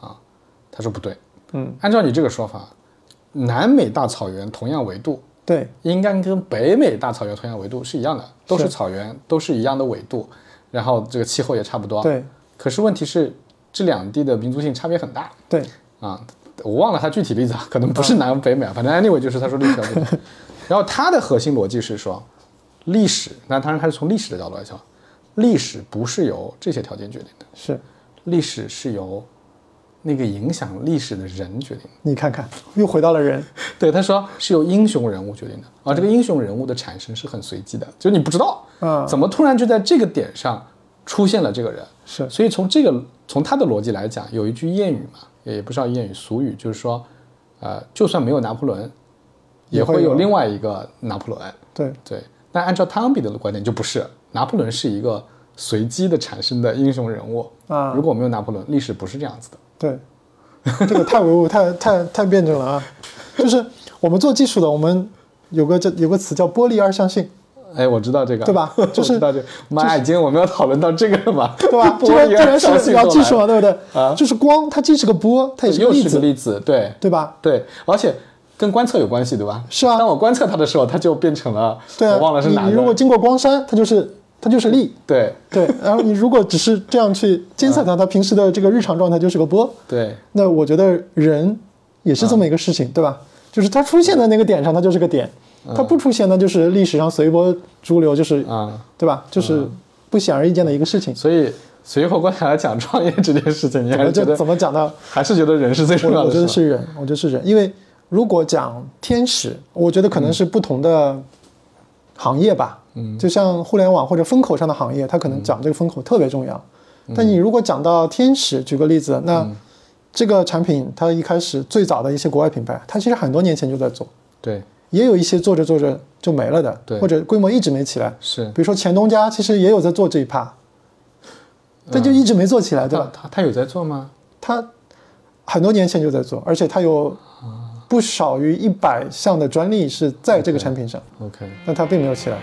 [SPEAKER 1] 他说不对，
[SPEAKER 2] 嗯，
[SPEAKER 1] 按照你这个说法，南美大草原同样纬度，
[SPEAKER 2] 对，
[SPEAKER 1] 应该跟北美大草原同样纬度是一样的，都是草原，都是一样的纬度，然后这个气候也差不多。
[SPEAKER 2] 对，
[SPEAKER 1] 可是问题是，这两地的民族性差别很大
[SPEAKER 2] 对，
[SPEAKER 1] 啊！我忘了他具体例子啊，可能不是南北美啊，反正 anyway 就是他说历史条件。然后他的核心逻辑是说，历史，那当然他是从历史的角度来讲，历史不是由这些条件决定的，
[SPEAKER 2] 是，
[SPEAKER 1] 历史是由那个影响历史的人决定的。
[SPEAKER 2] 你看看，又回到了人，
[SPEAKER 1] 对，他说是由英雄人物决定的，而这个英雄人物的产生是很随机的，就是你不知道，
[SPEAKER 2] 嗯
[SPEAKER 1] 怎么突然就在这个点上出现了这个人。
[SPEAKER 2] 是，
[SPEAKER 1] 所以从这个从他的逻辑来讲，有一句谚语嘛，也不知道谚语，俗语就是说，呃，就算没有拿破仑，也
[SPEAKER 2] 也会有
[SPEAKER 1] 会有另外一个拿破仑。
[SPEAKER 2] 对，
[SPEAKER 1] 对，但按照汤比的观点就不是，拿破仑是一个随机的产生的英雄人物
[SPEAKER 2] 啊
[SPEAKER 1] 如果没有拿破仑，历史不是这样子的。
[SPEAKER 2] 对，这个太唯物，太太太辩证了啊！就是我们做技术的，我们有个这有个词叫玻璃二象性，
[SPEAKER 1] 哎，我知道这个，
[SPEAKER 2] 对吧 就是。
[SPEAKER 1] 妈呀，今天我们要讨论到这个了吗？
[SPEAKER 2] 对吧？这
[SPEAKER 1] 个这
[SPEAKER 2] 个既然
[SPEAKER 1] 二象
[SPEAKER 2] 是
[SPEAKER 1] 性
[SPEAKER 2] 聊技术嘛，
[SPEAKER 1] 了
[SPEAKER 2] 对不对？
[SPEAKER 1] 啊
[SPEAKER 2] 就是光，它既是个波，它也是个
[SPEAKER 1] 又是个
[SPEAKER 2] 粒子，
[SPEAKER 1] 例子，对
[SPEAKER 2] 对吧？
[SPEAKER 1] 对，而且跟观测有关系，对吧？
[SPEAKER 2] 是啊
[SPEAKER 1] 当我观测它的时候，它就变成了，
[SPEAKER 2] 对啊，
[SPEAKER 1] 我忘了是哪个。
[SPEAKER 2] 你你如果经过光栅，它就是它就是力，
[SPEAKER 1] 对
[SPEAKER 2] 对。然后你如果只是这样去监测它，它平时的这个日常状态就是个波。
[SPEAKER 1] 对
[SPEAKER 2] 那我觉得人也是这么一个事情，对吧？就是它出现的那个点上，它就是个点；它不出现呢，就是历史上随波逐流，就是
[SPEAKER 1] 啊、
[SPEAKER 2] 对吧？就是不显而易见的一个事情。
[SPEAKER 1] 所以随后观察来讲创业这件事情，你还是觉得
[SPEAKER 2] 怎么讲呢？
[SPEAKER 1] 还是觉得人是最重要的？
[SPEAKER 2] 我我觉得
[SPEAKER 1] 是
[SPEAKER 2] 人，我觉得是人，因为如果讲天使，我觉得可能是不同的行业吧。嗯，就像互联网或者风口上的行业，它可能讲这个风口特别重要。但你如果讲到天使，举个例子，那这个产品它一开始最早的一些国外品牌，它其实很多年前就在做，
[SPEAKER 1] 对。
[SPEAKER 2] 也有一些做着做着就没了的，
[SPEAKER 1] 对。
[SPEAKER 2] 或者规模一直没起来。
[SPEAKER 1] 是。
[SPEAKER 2] 比如说前东家其实也有在做这一趴，但就一直没做起来，对吧？
[SPEAKER 1] 他他他有在做吗？
[SPEAKER 2] 他很多年前就在做，而且他有不少于一百项的专利是在这个产品上
[SPEAKER 1] ，OK，
[SPEAKER 2] 但他并没有起来。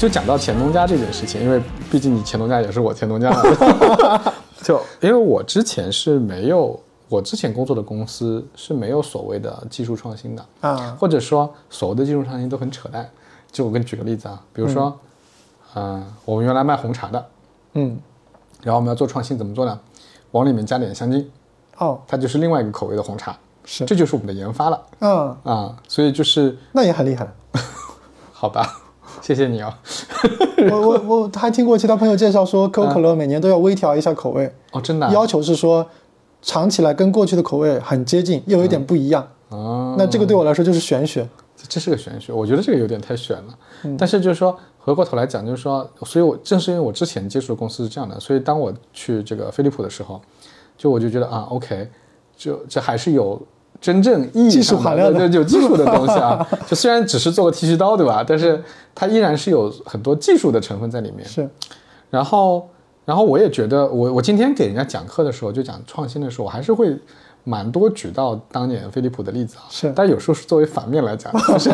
[SPEAKER 1] 就讲到钱东家这件事情，因为毕竟你钱东家也是我钱东家嘛，就因为我之前是没有，我之前工作的公司是没有所谓的技术创新的，
[SPEAKER 2] 啊，
[SPEAKER 1] 或者说所谓的技术创新都很扯淡。就我给你举个例子啊，比如说，嗯、我们原来卖红茶的，
[SPEAKER 2] 嗯，
[SPEAKER 1] 然后我们要做创新，怎么做呢？往里面加点香精，
[SPEAKER 2] 哦，
[SPEAKER 1] 它就是另外一个口味的红茶，
[SPEAKER 2] 是，
[SPEAKER 1] 这就是我们的研发了
[SPEAKER 2] 嗯，
[SPEAKER 1] 啊。所以就是
[SPEAKER 2] 那也很厉害。
[SPEAKER 1] 好吧，谢谢你哦。
[SPEAKER 2] 我我我还听过其他朋友介绍说，可口可乐每年都要微调一下口味，
[SPEAKER 1] 哦，真的啊、
[SPEAKER 2] 要求是说，尝起来跟过去的口味很接近，又有一点不一样。
[SPEAKER 1] 哦，
[SPEAKER 2] 那这个对我来说就是玄学。
[SPEAKER 1] 这是个玄学，我觉得这个有点太玄了。
[SPEAKER 2] 嗯
[SPEAKER 1] 但是就是说，回过头来讲，就是说，所以我正是因为我之前接触的公司是这样的，所以当我去这个飞利浦的时候，就我就觉得啊，OK，就这还是有真正意义上
[SPEAKER 2] 含量的
[SPEAKER 1] 对对有技术的东西啊。就虽然只是做个剃须刀，对吧？但是它依然是有很多技术的成分在里面。
[SPEAKER 2] 是，
[SPEAKER 1] 然后，然后我也觉得我，我今天给人家讲课的时候，就讲创新的时候，我还是会蛮多举到当年飞利浦的例子啊。
[SPEAKER 2] 是
[SPEAKER 1] 但有时候是作为反面来讲，就 是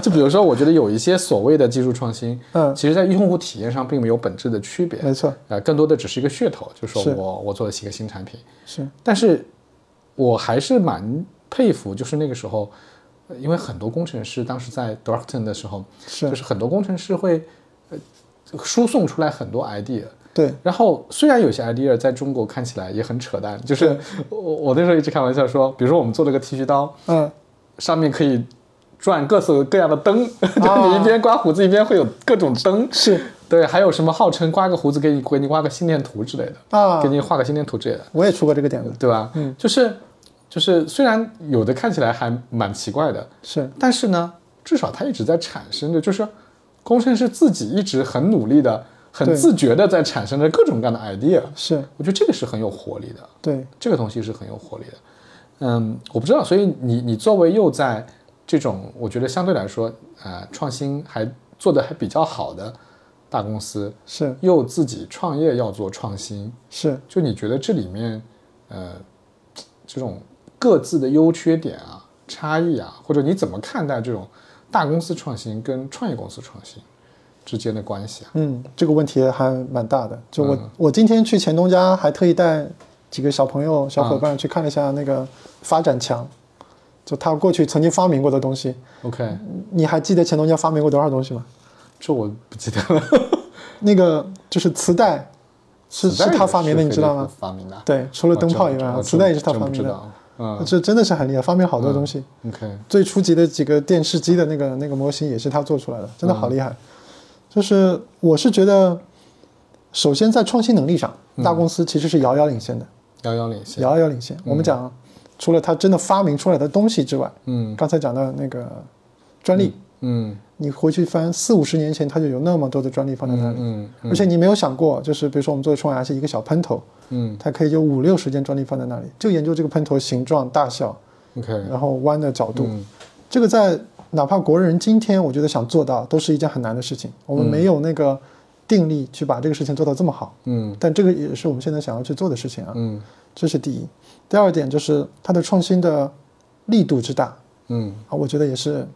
[SPEAKER 1] 就比如说，我觉得有一些所谓的技术创新，
[SPEAKER 2] 嗯
[SPEAKER 1] 其实在用户体验上并没有本质的区别，
[SPEAKER 2] 没错，
[SPEAKER 1] 呃，更多的只是一个噱头，就是说
[SPEAKER 2] 是
[SPEAKER 1] 我我做了一个新产品，
[SPEAKER 2] 是，
[SPEAKER 1] 但是我还是蛮佩服，就是那个时候，呃因为很多工程师当时在 Dorkton 的时候，
[SPEAKER 2] 是。
[SPEAKER 1] 就是很多工程师会呃输送出来很多 idea，
[SPEAKER 2] 对，
[SPEAKER 1] 然后虽然有些 idea 在中国看起来也很扯淡，就是我我那时候一直开玩笑说，比如说我们做了个剃须刀，
[SPEAKER 2] 嗯，
[SPEAKER 1] 上面可以转各色各样的灯，就
[SPEAKER 2] 啊
[SPEAKER 1] 你一边刮胡子一边会有各种灯，
[SPEAKER 2] 是。
[SPEAKER 1] 对，还有什么号称刮个胡子给你给你刮个心电图之类的，
[SPEAKER 2] 啊。
[SPEAKER 1] 给，你画个心电图之类的，
[SPEAKER 2] 我也出过这个点子，
[SPEAKER 1] 对吧？
[SPEAKER 2] 嗯，
[SPEAKER 1] 就是就是虽然有的看起来还蛮奇怪的，
[SPEAKER 2] 是。
[SPEAKER 1] 但是呢，至少它一直在产生着，就是工程师自己一直很努力的、很自觉的在产生着各种各样的 idea。
[SPEAKER 2] 是，
[SPEAKER 1] 我觉得这个是很有活力的，
[SPEAKER 2] 对，
[SPEAKER 1] 这个东西是很有活力的。嗯，我不知道，所以你你作为又在这种我觉得相对来说呃创新还做的还比较好的大公司，
[SPEAKER 2] 是。
[SPEAKER 1] 又自己创业要做创新，
[SPEAKER 2] 是，
[SPEAKER 1] 就你觉得这里面呃这种各自的优缺点啊、差异啊，或者你怎么看待这种大公司创新跟创业公司创新之间的关系啊？
[SPEAKER 2] 嗯，这个问题还蛮大的。就我、
[SPEAKER 1] 嗯
[SPEAKER 2] 我今天去钱东家，还特意带几个小朋友、小伙伴去看了一下那个发展墙，就他过去曾经发明过的东西。
[SPEAKER 1] OK，
[SPEAKER 2] 你还记得钱东家发明过多少东西吗？
[SPEAKER 1] 这我不记得了。
[SPEAKER 2] 那个就是磁带，是是他发明的，你知道吗？？
[SPEAKER 1] 发明的。
[SPEAKER 2] 对，除了灯泡以外磁带也是他发明的。这真的是很厉害，发明了好多东西。
[SPEAKER 1] ，OK，
[SPEAKER 2] 最初级的几个电视机的那个那个模型也是他做出来的，真的好厉害。就是我是觉得，首先在创新能力上，大公司其实是遥遥领先的，
[SPEAKER 1] 遥遥领先。
[SPEAKER 2] 遥遥领先。我们讲，除了他真的发明出来的东西之外，
[SPEAKER 1] 嗯
[SPEAKER 2] 刚才讲到那个专利，
[SPEAKER 1] 嗯。
[SPEAKER 2] 你回去翻四五十年前，它就有那么多的专利放在那里，
[SPEAKER 1] 嗯嗯
[SPEAKER 2] 而且你没有想过，就是比如说我们做的冲牙是一个小喷头，
[SPEAKER 1] 嗯。
[SPEAKER 2] 它可以有五六十件专利放在那里，就研究这个喷头形状、大小
[SPEAKER 1] ，，OK，
[SPEAKER 2] 然后弯的角度。
[SPEAKER 1] 嗯。
[SPEAKER 2] 这个在哪怕国人今天，我觉得想做到，都是一件很难的事情。我们没有那个定力去把这个事情做到这么好，
[SPEAKER 1] 嗯。
[SPEAKER 2] 但这个也是我们现在想要去做的事情啊。
[SPEAKER 1] 嗯。
[SPEAKER 2] 这是第一。第二点就是它的创新的力度之大。
[SPEAKER 1] 嗯。
[SPEAKER 2] 啊，我觉得也是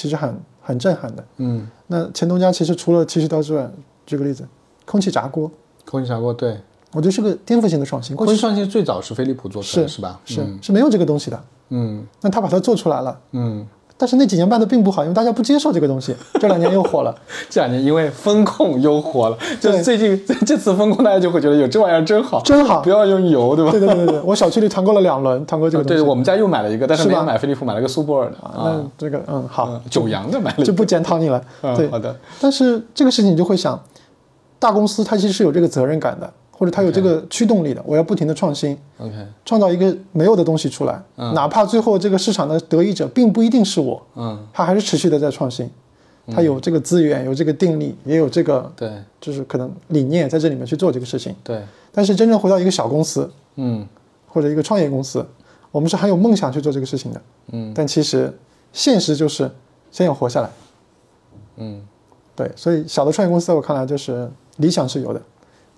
[SPEAKER 2] 其实很很震撼的。
[SPEAKER 1] 嗯，
[SPEAKER 2] 那钱东家其实除了剃须刀之外，举个例子，空气炸锅，
[SPEAKER 1] 空气炸锅对，
[SPEAKER 2] 我觉得是个颠覆性的创新。
[SPEAKER 1] 空气创新最早是飞利浦做出来的
[SPEAKER 2] 是
[SPEAKER 1] 是吧？
[SPEAKER 2] 是
[SPEAKER 1] 嗯
[SPEAKER 2] 是没有这个东西的，
[SPEAKER 1] 嗯
[SPEAKER 2] 那他把它做出来了。
[SPEAKER 1] 嗯，
[SPEAKER 2] 但是那几年办的并不好，因为大家不接受这个东西。这两年又火了，
[SPEAKER 1] 这两年因为风控又火了，就是最近这 这次风控大家就会觉得有这玩意儿真好，
[SPEAKER 2] 真好
[SPEAKER 1] 不。要用油，对吧？
[SPEAKER 2] 对对对对对，我小区里团购了两轮，团购这个东西。
[SPEAKER 1] 对，我们家又买了一个，但是没有买飞利浦，买了个苏泊尔的
[SPEAKER 2] 那
[SPEAKER 1] 啊，
[SPEAKER 2] 这个嗯好，
[SPEAKER 1] 嗯九阳的买了，
[SPEAKER 2] 就不检讨你了。对，
[SPEAKER 1] 嗯好的，
[SPEAKER 2] 但是这个事情你就会想，大公司它其实是有这个责任感的，或者它有这个驱动力的，我要不停的创新
[SPEAKER 1] ，OK，
[SPEAKER 2] 创造一个没有的东西出来，
[SPEAKER 1] 嗯。
[SPEAKER 2] 哪怕最后这个市场的得益者并不一定是我，
[SPEAKER 1] 嗯，
[SPEAKER 2] 它还是持续的在创新，它有这个资源，有这个定力，也有这个
[SPEAKER 1] 对。
[SPEAKER 2] 就是可能理念在这里面去做这个事情。
[SPEAKER 1] 对，
[SPEAKER 2] 但是真正回到一个小公司
[SPEAKER 1] 嗯。
[SPEAKER 2] 或者一个创业公司，我们是很有梦想去做这个事情的，
[SPEAKER 1] 嗯。
[SPEAKER 2] 但其实现实就是先要活下来。
[SPEAKER 1] 嗯。
[SPEAKER 2] 对，所以小的创业公司在我看来就是理想是有的，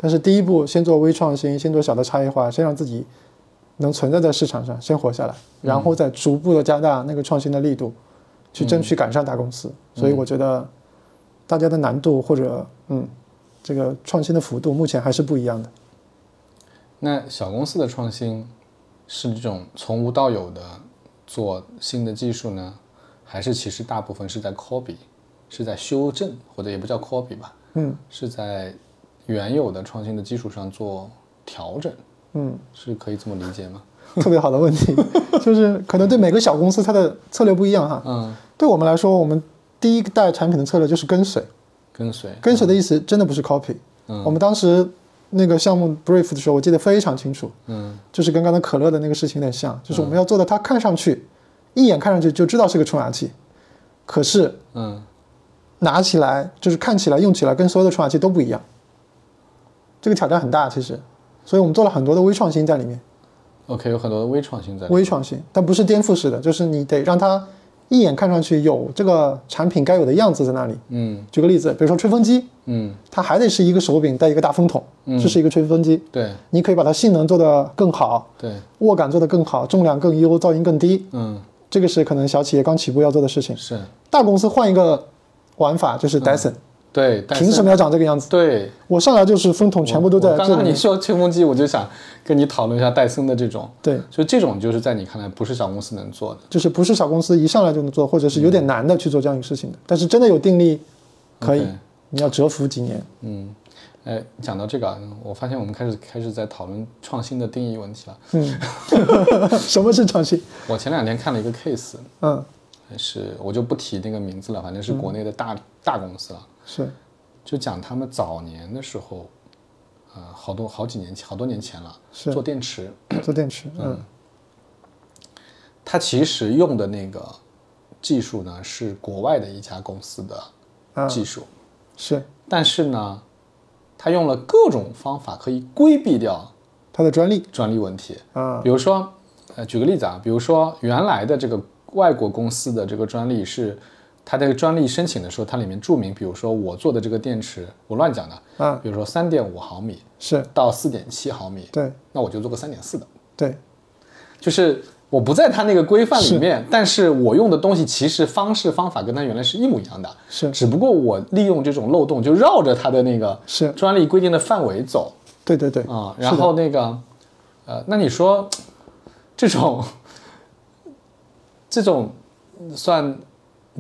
[SPEAKER 2] 但是第一步先做微创新，先做小的差异化，先让自己能存在在市场上，先活下来，然后再逐步的加大那个创新的力度，去争取赶上大公司。所以我觉得大家的难度或者嗯这个创新的幅度目前还是不一样的。
[SPEAKER 1] 那小公司的创新是这种从无到有的做新的技术呢，还是其实大部分是在 copy，是在修正，或者也不叫 copy 吧，
[SPEAKER 2] 嗯。
[SPEAKER 1] 是在原有的创新的基础上做调整，
[SPEAKER 2] 嗯，
[SPEAKER 1] 是可以这么理解吗？
[SPEAKER 2] 特别好的问题，就是可能对每个小公司它的策略不一样哈。
[SPEAKER 1] 嗯，
[SPEAKER 2] 对我们来说，我们第一代产品的策略就是跟随。
[SPEAKER 1] 跟随，
[SPEAKER 2] 跟随的意思真的不是 copy。
[SPEAKER 1] 嗯
[SPEAKER 2] 我们当时那个项目 brief 的时候，我记得非常清楚，
[SPEAKER 1] 嗯
[SPEAKER 2] 就是跟刚才可乐的那个事情有点像，就是我们要做的，它看上去一眼看上去就知道是个冲牙器，可是
[SPEAKER 1] 嗯
[SPEAKER 2] 拿起来就是看起来用起来跟所有的冲牙器都不一样，这个挑战很大其实，所以我们做了很多的微创新在里面
[SPEAKER 1] ，，OK，有很多的微创新在里面。
[SPEAKER 2] 微创新，但不是颠覆式的，就是你得让它一眼看上去有这个产品该有的样子在那里。
[SPEAKER 1] 嗯。
[SPEAKER 2] 举个例子，比如说吹风机，
[SPEAKER 1] 嗯，
[SPEAKER 2] 它还得是一个手柄带一个大风筒，这是一个吹风机，
[SPEAKER 1] 对。
[SPEAKER 2] 你可以把它性能做得更好，
[SPEAKER 1] 对，
[SPEAKER 2] 握感做得更好，重量更优，噪音更低，
[SPEAKER 1] 嗯。
[SPEAKER 2] 这个是可能小企业刚起步要做的事情。
[SPEAKER 1] 是，
[SPEAKER 2] 大公司换一个玩法，就是 Dyson，、
[SPEAKER 1] 对，
[SPEAKER 2] 凭什么要长这个样子？
[SPEAKER 1] 对，
[SPEAKER 2] 我上来就是风筒全部都在
[SPEAKER 1] 刚
[SPEAKER 2] 这里面。
[SPEAKER 1] 刚你说吹风机，我就想跟你讨论一下戴森的这种，
[SPEAKER 2] 对，
[SPEAKER 1] 就这种就是在你看来不是小公司能做的。
[SPEAKER 2] 就是不是小公司一上来就能做，或者是有点难的去做这样一个事情的。但是真的有定力，可以你要蛰伏几年。
[SPEAKER 1] 嗯，哎，讲到这个啊，我发现我们开始开始在讨论创新的定义问题了。
[SPEAKER 2] 嗯，什么是创新？
[SPEAKER 1] 我前两天看了一个 case，
[SPEAKER 2] 嗯，
[SPEAKER 1] 还是我就不提那个名字了，反正是国内的大、大公司了，
[SPEAKER 2] 是。
[SPEAKER 1] 就讲他们早年的时候，呃，好多好几年前，好多年前了，
[SPEAKER 2] 是
[SPEAKER 1] 做电池，
[SPEAKER 2] 做电池。嗯。
[SPEAKER 1] 它其实用的那个技术呢是国外的一家公司的
[SPEAKER 2] 啊，
[SPEAKER 1] 技术，
[SPEAKER 2] 是。
[SPEAKER 1] 但是呢，他用了各种方法可以规避掉
[SPEAKER 2] 它的专利。
[SPEAKER 1] 专利问题。
[SPEAKER 2] 啊。
[SPEAKER 1] 比如说，呃，举个例子啊，比如说原来的这个外国公司的这个专利是，它这个专利申请的时候，它里面注明，比如说我做的这个电池，我乱讲的，
[SPEAKER 2] 啊，
[SPEAKER 1] 比如说三点五毫米
[SPEAKER 2] 是。
[SPEAKER 1] 到四点七毫米，
[SPEAKER 2] 对。
[SPEAKER 1] 那我就做个三点四的，
[SPEAKER 2] 对。
[SPEAKER 1] 就是我不在它那个规范里面，但是我用的东西其实方式方法跟它原来是一模一样的，
[SPEAKER 2] 是。
[SPEAKER 1] 只不过我利用这种漏洞，就绕着它的那个
[SPEAKER 2] 是。
[SPEAKER 1] 专利规定的范围走，
[SPEAKER 2] 对对对。
[SPEAKER 1] 啊、然后那个，呃，那你说这种这种算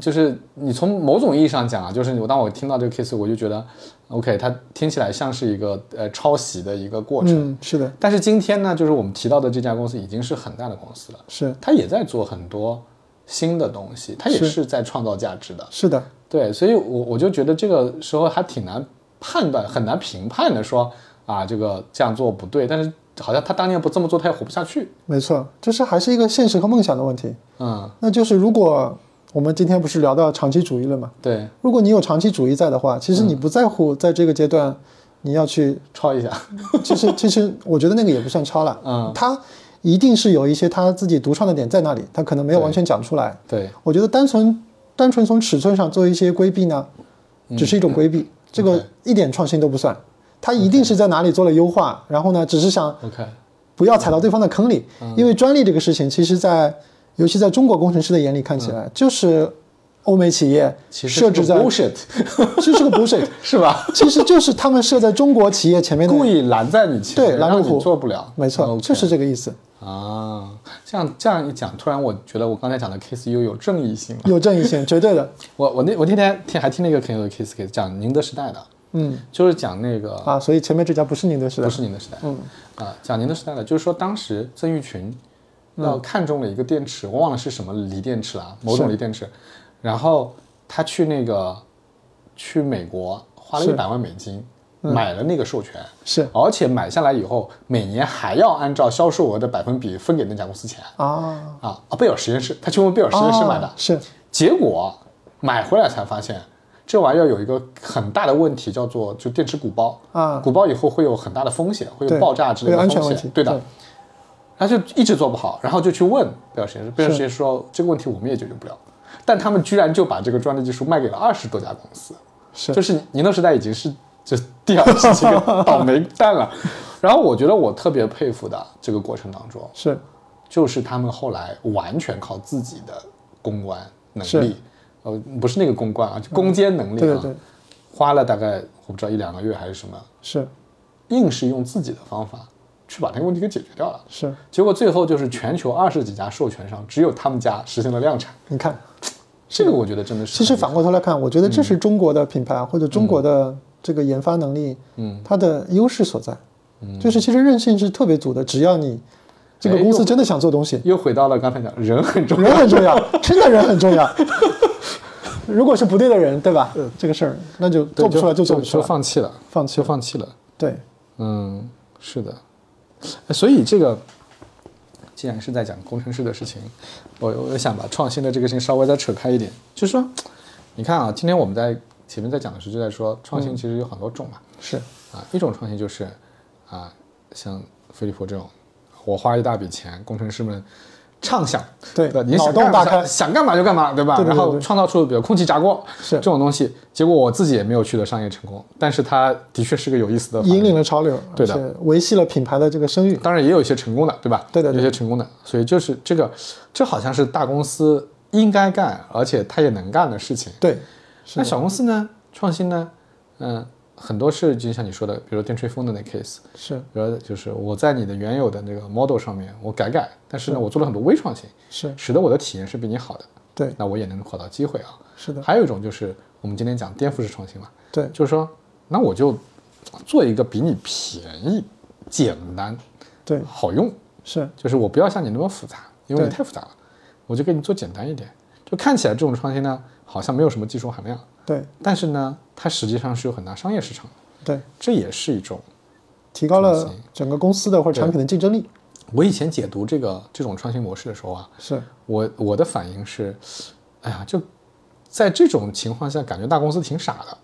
[SPEAKER 1] 就是你从某种意义上讲啊，就是我当我听到这个 case，我就觉得，OK，它听起来像是一个呃抄袭的一个过程。
[SPEAKER 2] 嗯是的。
[SPEAKER 1] 但是今天呢，就是我们提到的这家公司已经是很大的公司了，
[SPEAKER 2] 是。
[SPEAKER 1] 它也在做很多新的东西，它也
[SPEAKER 2] 是
[SPEAKER 1] 是。在创造价值的。
[SPEAKER 2] 是的。
[SPEAKER 1] 对，所以我我就觉得这个时候还挺难判断、很难评判的说啊，这个这样做不对，但是好像他当年不这么做，他也活不下去。
[SPEAKER 2] 没错，就是还是一个现实和梦想的问题。
[SPEAKER 1] 嗯，
[SPEAKER 2] 那就是如果我们今天不是聊到长期主义了嘛？
[SPEAKER 1] 对，
[SPEAKER 2] 如果你有长期主义在的话，其实你不在乎在这个阶段你要去，
[SPEAKER 1] 抄一下。
[SPEAKER 2] 其实其实我觉得那个也不算抄了，
[SPEAKER 1] 嗯
[SPEAKER 2] 他一定是有一些他自己独创的点在那里，他可能没有完全讲出来。
[SPEAKER 1] 对，
[SPEAKER 2] 我觉得单纯单纯从尺寸上做一些规避呢，只是一种规避，这个一点创新都不算。他一定是在哪里做了优化，然后呢，只是想
[SPEAKER 1] OK，
[SPEAKER 2] 不要踩到对方的坑里，因为专利这个事情，其实在尤其在中国工程师的眼里看起来，就是欧美企业设置在
[SPEAKER 1] ，bullshit，
[SPEAKER 2] 这 是个 bullshit，
[SPEAKER 1] 是吧？
[SPEAKER 2] 其实就是他们设在中国企业前面的，
[SPEAKER 1] 故意拦在你前面，
[SPEAKER 2] 对拦路虎
[SPEAKER 1] 做不了。
[SPEAKER 2] 没错就是这个意思，
[SPEAKER 1] 啊。这样这样一讲，突然我觉得我刚才讲的 case 又有正义性了。
[SPEAKER 2] 有正义性，绝对的，
[SPEAKER 1] 我我那我那天听还听了一个很有 case case 讲宁德时代的，
[SPEAKER 2] 嗯。
[SPEAKER 1] 就是讲那个
[SPEAKER 2] 啊，所以前面这家不是您的时代，
[SPEAKER 1] 不是您的时代，
[SPEAKER 2] 嗯。
[SPEAKER 1] 啊，讲您的时代的，就是说当时曾毓群要看中了一个电池，我忘了是什么锂电池了啊，某种锂电池，然后他去那个去美国花了一
[SPEAKER 2] 是
[SPEAKER 1] 百万美金买了那个授权，
[SPEAKER 2] 是。
[SPEAKER 1] 而且买下来以后，每年还要按照销售额的百分比分给那家公司钱。
[SPEAKER 2] 啊，
[SPEAKER 1] 啊啊！贝尔实验室，他去问贝尔实验室买的，
[SPEAKER 2] 啊是。
[SPEAKER 1] 结果买回来才发现，这玩意儿有一个很大的问题，叫做就电池鼓包。
[SPEAKER 2] 啊。
[SPEAKER 1] 鼓包以后会有很大的风险，会有爆炸之类的风险，对的。
[SPEAKER 2] 对。
[SPEAKER 1] 他就一直做不好，然后就去问贝尔实验室，贝尔实验室说这个问题我们也解决不了，但他们居然就把这个专利技术卖给了二十多家公司，
[SPEAKER 2] 是。
[SPEAKER 1] 就是宁德时代已经是这第二十几个倒霉 蛋了。然后我觉得我特别佩服的这个过程当中，
[SPEAKER 2] 是。
[SPEAKER 1] 就是他们后来完全靠自己的公关能力，呃，不是那个公关啊，就攻坚能力啊，
[SPEAKER 2] 对对对，
[SPEAKER 1] 花了大概我不知道一两个月还是什么，
[SPEAKER 2] 是。
[SPEAKER 1] 硬是用自己的方法去把那个问题给解决掉了。
[SPEAKER 2] 是，
[SPEAKER 1] 结果最后就是全球二十几家授权商，只有他们家实现了量产。
[SPEAKER 2] 你看，
[SPEAKER 1] 这个我觉得真的是
[SPEAKER 2] 其实反过头来看，我觉得这是中国的品牌或者中国的这个研发能力，
[SPEAKER 1] 嗯，
[SPEAKER 2] 它的优势所在，嗯。就是其实韧性是特别足的，只要你这个公司真的想做东西，
[SPEAKER 1] 又回到了刚才讲人很重要。
[SPEAKER 2] 人很重要，真的人很重要。如果是不对的人，对吧？这个事儿那就做不出来
[SPEAKER 1] 就
[SPEAKER 2] 做不出来，
[SPEAKER 1] 放弃了，
[SPEAKER 2] 放弃
[SPEAKER 1] 就放弃了。
[SPEAKER 2] 对，
[SPEAKER 1] 嗯，是的。哎所以这个既然是在讲工程师的事情，我我想把创新的这个事情稍微再扯开一点，就是说，你看啊，今天我们在前面在讲的时候就在说，创新其实有很多种嘛。
[SPEAKER 2] 是
[SPEAKER 1] 啊，一种创新就是啊，像飞利浦这种，我花一大笔钱，工程师们畅想，
[SPEAKER 2] 对脑
[SPEAKER 1] 想干嘛
[SPEAKER 2] 洞大开。
[SPEAKER 1] 想干嘛就干嘛，对吧？
[SPEAKER 2] 对对对对。
[SPEAKER 1] 然后创造出比如空气炸锅
[SPEAKER 2] 是。
[SPEAKER 1] 这种东西，结果我自己也没有取得商业成功，但是它的确是个有意思的
[SPEAKER 2] 引领了潮流，
[SPEAKER 1] 对的。
[SPEAKER 2] 维系了品牌的这个声誉。
[SPEAKER 1] 当然也有一些成功的，对吧？
[SPEAKER 2] 对的对的。
[SPEAKER 1] 有些成功的，所以就是这个，这好像是大公司应该干，而且它也能干的事情。
[SPEAKER 2] 对，
[SPEAKER 1] 那小公司呢，创新呢，嗯、很多是就像你说的，比如电吹风的那 case，
[SPEAKER 2] 是。
[SPEAKER 1] 比如就是我在你的原有的那个 model 上面我改改，但是呢，我做了很多微创新，
[SPEAKER 2] 是，
[SPEAKER 1] 使得我的体验是比你好的，
[SPEAKER 2] 对，
[SPEAKER 1] 那我也能获到机会啊。
[SPEAKER 2] 是的，
[SPEAKER 1] 还有一种就是我们今天讲颠覆式创新嘛，
[SPEAKER 2] 对，
[SPEAKER 1] 就是说，那我就做一个比你便宜、简单、
[SPEAKER 2] 对，
[SPEAKER 1] 好用，
[SPEAKER 2] 是。
[SPEAKER 1] 就是我不要像你那么复杂，因为你太复杂了，我就给你做简单一点。就看起来这种创新呢，好像没有什么技术含量，
[SPEAKER 2] 对。
[SPEAKER 1] 但是呢，它实际上是有很大商业市场的，
[SPEAKER 2] 对，
[SPEAKER 1] 这也是一种。
[SPEAKER 2] 提高了整个公司的或者产品的竞争力。
[SPEAKER 1] 我以前解读这个这种创新模式的时候啊，
[SPEAKER 2] 是。
[SPEAKER 1] 我我的反应是，哎呀，就在这种情况下，感觉大公司挺傻的，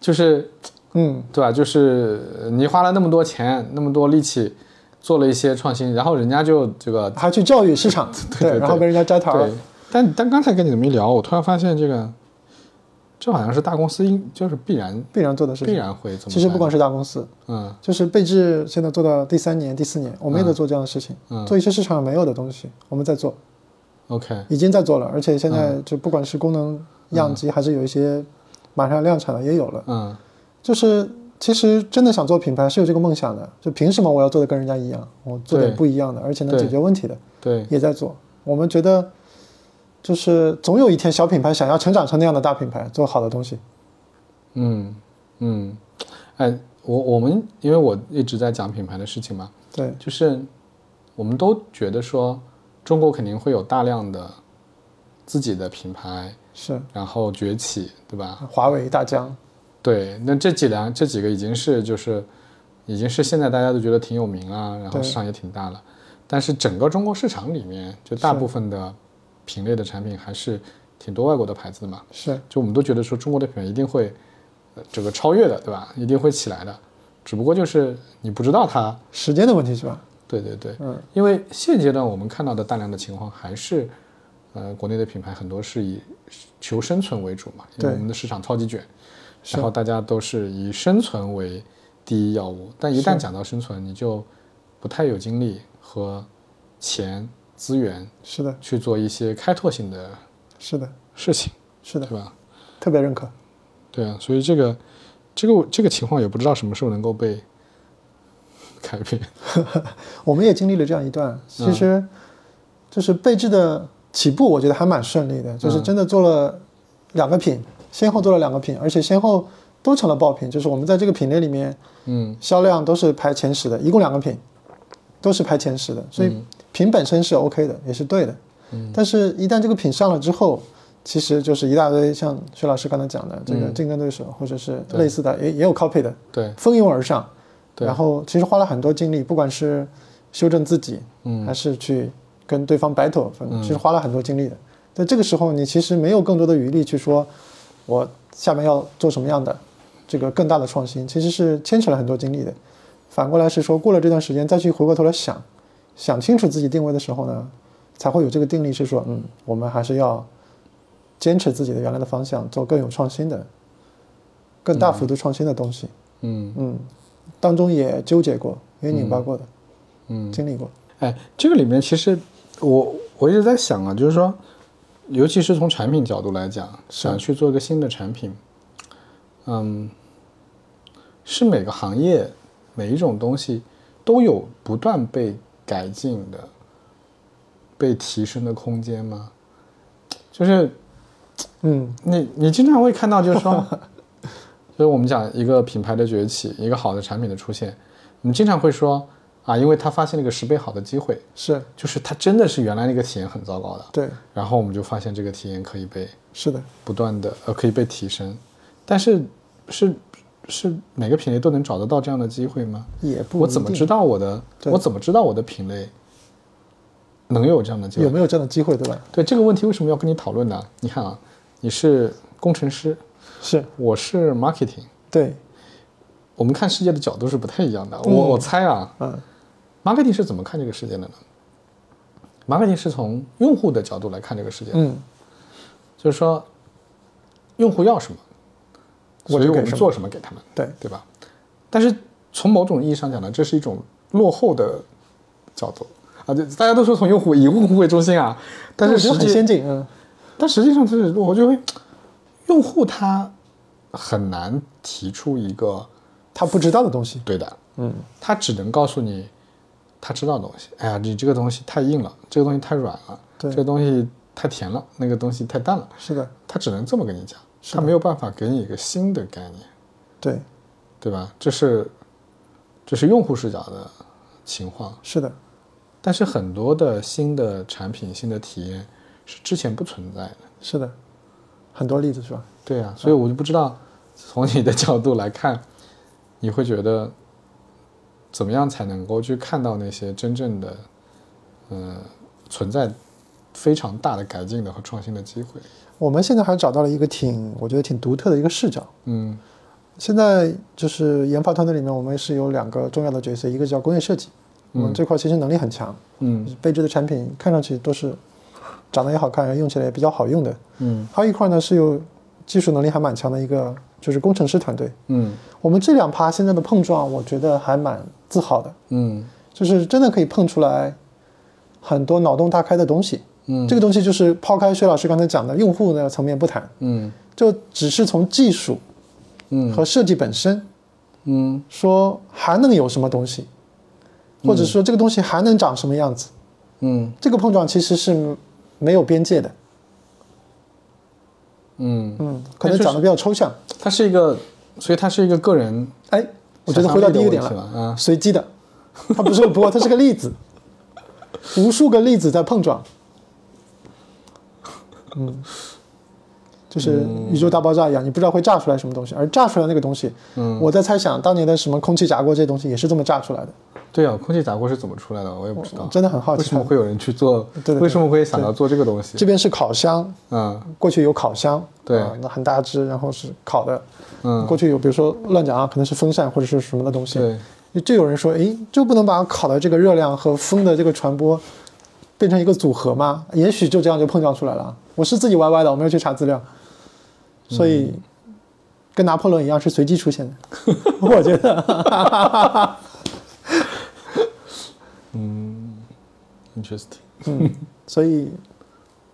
[SPEAKER 1] 就是
[SPEAKER 2] 嗯，
[SPEAKER 1] 对吧？就是你花了那么多钱，那么多力气，做了一些创新，然后人家就这个
[SPEAKER 2] 还去教育市场，
[SPEAKER 1] 对对
[SPEAKER 2] 然后跟人家摘桃
[SPEAKER 1] 对。，但但刚才跟你这么一聊，我突然发现这个，这好像是大公司应就是必然
[SPEAKER 2] 必然做的事情。
[SPEAKER 1] 必然会这么。
[SPEAKER 2] 其实不光是大公司，
[SPEAKER 1] 嗯。
[SPEAKER 2] 就是贝智现在做到第三年、第四年，我们也在做这样的事情，
[SPEAKER 1] 嗯。
[SPEAKER 2] 做一些市场上没有的东西，我们在做
[SPEAKER 1] ，，OK，
[SPEAKER 2] 已经在做了，而且现
[SPEAKER 1] 嗯。
[SPEAKER 2] 在就不管是功能样机，还是有一些马上要量产的也有了。
[SPEAKER 1] 嗯。
[SPEAKER 2] 就是其实真的想做品牌是有这个梦想的，就凭什么我要做的跟人家一样？我做点不一样的，而且能解决问题的，
[SPEAKER 1] 对，
[SPEAKER 2] 也在做。我们觉得，就是总有一天小品牌想要成长成那样的大品牌，做好的东西。
[SPEAKER 1] 嗯嗯，哎，我我们因为我一直在讲品牌的事情嘛，
[SPEAKER 2] 对，
[SPEAKER 1] 就是我们都觉得说中国肯定会有大量的自己的品牌，
[SPEAKER 2] 是
[SPEAKER 1] 然后崛起，对吧？
[SPEAKER 2] 华为、大疆，
[SPEAKER 1] 对，那这几辆这几个已经是就是已经是现在大家都觉得挺有名了，然后市场也挺大了。但是整个中国市场里面，就大部分的品类的产品还是挺多外国的牌子的嘛。
[SPEAKER 2] 是
[SPEAKER 1] 就我们都觉得说中国的品牌一定会呃这个超越的，对吧？一定会起来的。只不过就是你不知道它，
[SPEAKER 2] 时间的问题是吧？
[SPEAKER 1] 对对对，
[SPEAKER 2] 嗯，
[SPEAKER 1] 因为现阶段我们看到的大量的情况还是，呃，国内的品牌很多是以求生存为主嘛，因为我们的市场超级卷，然后大家都是以生存为第一要务。但一旦讲到生存，你就不太有精力和钱资源
[SPEAKER 2] 是的，
[SPEAKER 1] 去做一些开拓性的
[SPEAKER 2] 是的，
[SPEAKER 1] 事情，
[SPEAKER 2] 是的。
[SPEAKER 1] 是，吧？
[SPEAKER 2] 特别认可。
[SPEAKER 1] 对啊，所以这个这个这个情况也不知道什么时候能够被改变。
[SPEAKER 2] 我们也经历了这样一段，其实就是贝制的起步，我觉得还蛮顺利的，就是真的做了两个品，先后做了两个品，而且先后都成了爆品，就是我们在这个品类里面
[SPEAKER 1] 嗯。
[SPEAKER 2] 销量都是排前十的，一共两个品都是排前十的，所以品本身是 OK 的，也是对的。但是，一旦这个品上了之后，其实就是一大堆像薛老师刚才讲的这个竞争对手，或者是类似的，也也有 copy 的，
[SPEAKER 1] 对
[SPEAKER 2] 蜂拥而上。
[SPEAKER 1] 对
[SPEAKER 2] 然后其实花了很多精力，不管是修正自己，
[SPEAKER 1] 嗯
[SPEAKER 2] 还是去跟对方 battle，反正其实花了很多精力的。在这个时候，你其实没有更多的余力去说，我下面要做什么样的这个更大的创新，其实是牵扯了很多精力的。反过来是说，过了这段时间再去回过头来想，想清楚自己定位的时候呢，才会有这个定力，是说，嗯，我们还是要坚持自己的原来的方向，做更有创新的、更大幅度创新的东西。
[SPEAKER 1] 嗯。
[SPEAKER 2] 嗯，当中也纠结过，也拧巴过的，
[SPEAKER 1] 嗯，
[SPEAKER 2] 经历过。
[SPEAKER 1] 哎，这个里面其实我我一直在想啊，就是说，尤其是从产品角度来讲，想去做一个新的产品，嗯，是每个行业每一种东西都有不断被改进的、被提升的空间吗？就是
[SPEAKER 2] 嗯，
[SPEAKER 1] 你你经常会看到，就是说，就是我们讲一个品牌的崛起，一个好的产品的出现，我们经常会说啊，因为他发现了一个十倍好的机会，
[SPEAKER 2] 是
[SPEAKER 1] 就是他真的是原来那个体验很糟糕的，
[SPEAKER 2] 对，
[SPEAKER 1] 然后我们就发现这个体验可以被
[SPEAKER 2] 是的，
[SPEAKER 1] 不断的呃可以被提升，但是是是每个品类都能找得到这样的机会吗？
[SPEAKER 2] 也不
[SPEAKER 1] 我怎么知道我的？我怎么知道我的品类能有这样的机会？
[SPEAKER 2] 有没有这样的机会，对吧？
[SPEAKER 1] 对这个问题为什么要跟你讨论呢？你看啊，你是工程师，
[SPEAKER 2] 是
[SPEAKER 1] 我是 marketing，
[SPEAKER 2] 对，
[SPEAKER 1] 我们看世界的角度是不太一样的。
[SPEAKER 2] 嗯
[SPEAKER 1] 我我猜啊
[SPEAKER 2] 嗯
[SPEAKER 1] ，marketing 是怎么看这个世界的呢？marketing 是从用户的角度来看这个世界的，
[SPEAKER 2] 嗯，
[SPEAKER 1] 就是说用户要什么，所以我们做什么给他们，
[SPEAKER 2] 对，
[SPEAKER 1] 对吧？但是从某种意义上讲呢，这是一种落后的角度。啊，就大家都说从用户以用户为中心啊，但是
[SPEAKER 2] 我觉得
[SPEAKER 1] 实际
[SPEAKER 2] 很先进，嗯，
[SPEAKER 1] 但实际上是我就会，用户他很难提出一个
[SPEAKER 2] 他不知道的东西，
[SPEAKER 1] 对的，
[SPEAKER 2] 嗯，
[SPEAKER 1] 他只能告诉你他知道的东西。哎呀，你这个东西太硬了，这个东西太软了，
[SPEAKER 2] 对。
[SPEAKER 1] 这个东西太甜了，那个东西太淡了，
[SPEAKER 2] 是的，
[SPEAKER 1] 他只能这么跟你讲，他没有办法给你一个新的概念，
[SPEAKER 2] 对，
[SPEAKER 1] 对吧？这是这是用户视角的情况，
[SPEAKER 2] 是的，
[SPEAKER 1] 但是很多的新的产品、新的体验是之前不存在的。
[SPEAKER 2] 是的，很多例子是吧？
[SPEAKER 1] 对啊、所以我就不知道，从你的角度来看，你会觉得怎么样才能够去看到那些真正的，呃，存在非常大的改进的和创新的机会？
[SPEAKER 2] 我们现在还找到了一个挺，我觉得挺独特的一个视角。
[SPEAKER 1] 嗯
[SPEAKER 2] 现在就是研发团队里面，我们是有两个重要的角色，一个叫工业设计，我们这块其实能力很强，
[SPEAKER 1] 嗯
[SPEAKER 2] 贝支的产品看上去都是长得也好看，用起来也比较好用的。
[SPEAKER 1] 嗯
[SPEAKER 2] 还有一块呢是有技术能力还蛮强的一个，就是工程师团队。
[SPEAKER 1] 嗯
[SPEAKER 2] 我们这两趴现在的碰撞，我觉得还蛮自豪的，
[SPEAKER 1] 嗯
[SPEAKER 2] 就是真的可以碰出来很多脑洞大开的东西。
[SPEAKER 1] 嗯。
[SPEAKER 2] 这个东西就是抛开薛老师刚才讲的用户那个层面不谈，
[SPEAKER 1] 嗯。
[SPEAKER 2] 就只是从技术
[SPEAKER 1] 嗯。
[SPEAKER 2] 和设计本身，
[SPEAKER 1] 嗯。
[SPEAKER 2] 说还能有什么东西，或者说这个东西还能长什么样子，
[SPEAKER 1] 嗯。
[SPEAKER 2] 这个碰撞其实是没有边界的，
[SPEAKER 1] 嗯，
[SPEAKER 2] 嗯，可能讲的比较抽象。
[SPEAKER 1] 它是一个，所以它是一个个人
[SPEAKER 2] 哎，我觉得回到第一个点了，
[SPEAKER 1] 了啊。
[SPEAKER 2] 随机的，它不是个波，它是个粒子，无数个粒子在碰撞，嗯，就是宇宙大爆炸一样，你不知道会炸出来什么东西，而炸出来那个东西，
[SPEAKER 1] 嗯。
[SPEAKER 2] 我在猜想当年的什么空气炸锅这些东西也是这么炸出来的，
[SPEAKER 1] 对啊，空气炸锅是怎么出来的？我也不知道，
[SPEAKER 2] 真的很好奇。
[SPEAKER 1] 为什么会有人去做？
[SPEAKER 2] 对对
[SPEAKER 1] 为什么会想到做这个东西？
[SPEAKER 2] 这边是烤箱，
[SPEAKER 1] 嗯。
[SPEAKER 2] 过去有烤箱，
[SPEAKER 1] 对。
[SPEAKER 2] 啊那很大只，然后是烤的，
[SPEAKER 1] 嗯，
[SPEAKER 2] 过去有比如说乱讲啊，可能是风扇或者是什么的东西，
[SPEAKER 1] 对，
[SPEAKER 2] 就有人说，诶，就不能把烤的这个热量和风的这个传播变成一个组合吗？也许就这样就碰撞出来了。我是自己歪歪的，我没有去查资料，所以跟拿破仑一样是随机出现的。我觉得，嗯
[SPEAKER 1] interesting。
[SPEAKER 2] 嗯，所以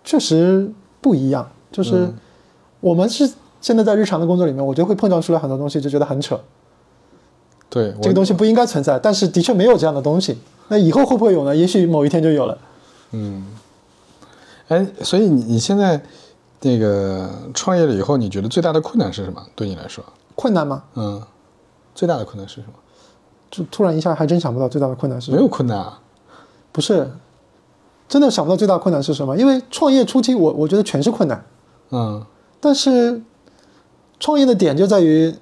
[SPEAKER 2] 确实不一样。就是我们是现在在日常的工作里面，我觉得会碰撞出来很多东西，就觉得很扯。
[SPEAKER 1] 对，
[SPEAKER 2] 这个东西不应该存在，但是的确没有这样的东西。那以后会不会有呢？也许某一天就有了。
[SPEAKER 1] 嗯，哎，所以你你现在那个创业了以后，你觉得最大的困难是什么？对你来说，
[SPEAKER 2] 困难吗？
[SPEAKER 1] 嗯，最大的困难是什么？
[SPEAKER 2] 就突然一下还真想不到最大的困难是什么
[SPEAKER 1] 没有困难啊。
[SPEAKER 2] 不是，真的想不到最大困难是什么？因为创业初期我，我觉得全是困难。
[SPEAKER 1] 嗯
[SPEAKER 2] 但是创业的点就在于，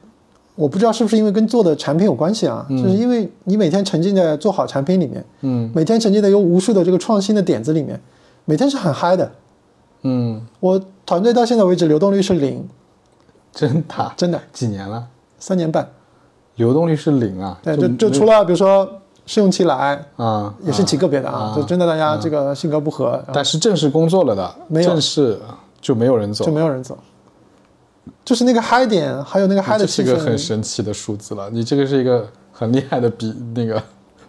[SPEAKER 2] 我不知道是不是因为跟做的产品有关系啊，就是因为你每天沉浸在做好产品里面，
[SPEAKER 1] 嗯
[SPEAKER 2] 每天沉浸在有无数的这个创新的点子里面，每天是很嗨的。
[SPEAKER 1] 嗯，
[SPEAKER 2] 我团队到现在为止流动率是零，
[SPEAKER 1] 真的？
[SPEAKER 2] 真的
[SPEAKER 1] 几年了？
[SPEAKER 2] 三年半。
[SPEAKER 1] 流动率是零啊？
[SPEAKER 2] 对，就就除了比如说试用期来，
[SPEAKER 1] 啊，
[SPEAKER 2] 也是极个别的啊，就真的大家这个性格不合，
[SPEAKER 1] 但是正式工作了的，
[SPEAKER 2] 没有
[SPEAKER 1] 正式就没有人走
[SPEAKER 2] 就，没有人走。就是那个嗨点，还有那个嗨的气
[SPEAKER 1] 这是个很，神奇的数字了。你这个是一个很厉害的比那个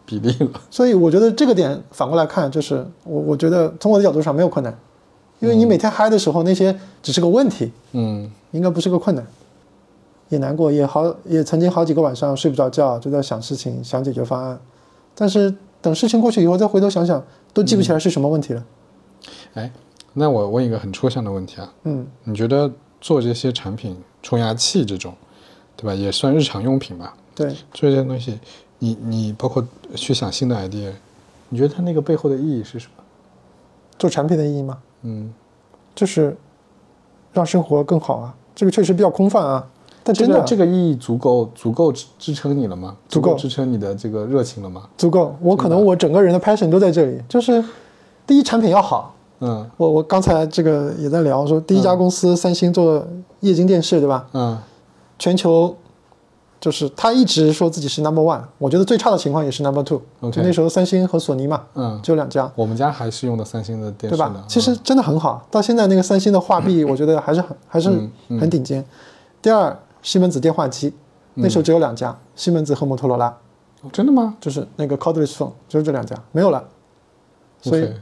[SPEAKER 1] 比例了。
[SPEAKER 2] 所以我觉得这个点反过来看，就是我我觉得从我的角度上没有困难，因为你每天嗨的时候，那些只是个问题，
[SPEAKER 1] 嗯
[SPEAKER 2] 应该不是个困难。也难过，也好，也曾经好几个晚上睡不着觉，就在想事情，想解决方案。但是等事情过去以后，再回头想想，都记不起来是什么问题了。
[SPEAKER 1] 哎，那我问一个很抽象的问题啊，
[SPEAKER 2] 嗯，
[SPEAKER 1] 你觉得做这些产品，冲牙器这种，对吧？也算日常用品吧？
[SPEAKER 2] 对，
[SPEAKER 1] 做这些东西，你你包括去想新的 idea，你觉得它那个背后的意义是什么？
[SPEAKER 2] 做产品的意义吗？
[SPEAKER 1] 嗯，
[SPEAKER 2] 就是让生活更好啊。这个确实比较空泛啊。但真的
[SPEAKER 1] 个这个意义足够足够支支撑你了吗？
[SPEAKER 2] 足够
[SPEAKER 1] 支撑你的这个热情了吗？
[SPEAKER 2] 足够，我可能我整个人的 passion 都在这里，就是第一产品要好。
[SPEAKER 1] 嗯
[SPEAKER 2] 我我刚才这个也在聊说，第一家公司三星做液晶电视，对吧？
[SPEAKER 1] 嗯
[SPEAKER 2] 全球就是他一直说自己是 number one，我觉得最差的情况也是 number two。就那时候三星和索尼嘛，
[SPEAKER 1] 嗯，
[SPEAKER 2] 只有两家，
[SPEAKER 1] 我们家还是用的三星的电视
[SPEAKER 2] 对吧？？其实真的很好，到现在那个三星的画壁，我觉得还是很还是很顶尖。第二，西门子电话机，那时候只有两家，西门子和摩托罗拉，
[SPEAKER 1] 哦真的吗？
[SPEAKER 2] 就是那个 cordless phone，就是这两家，没有了。所以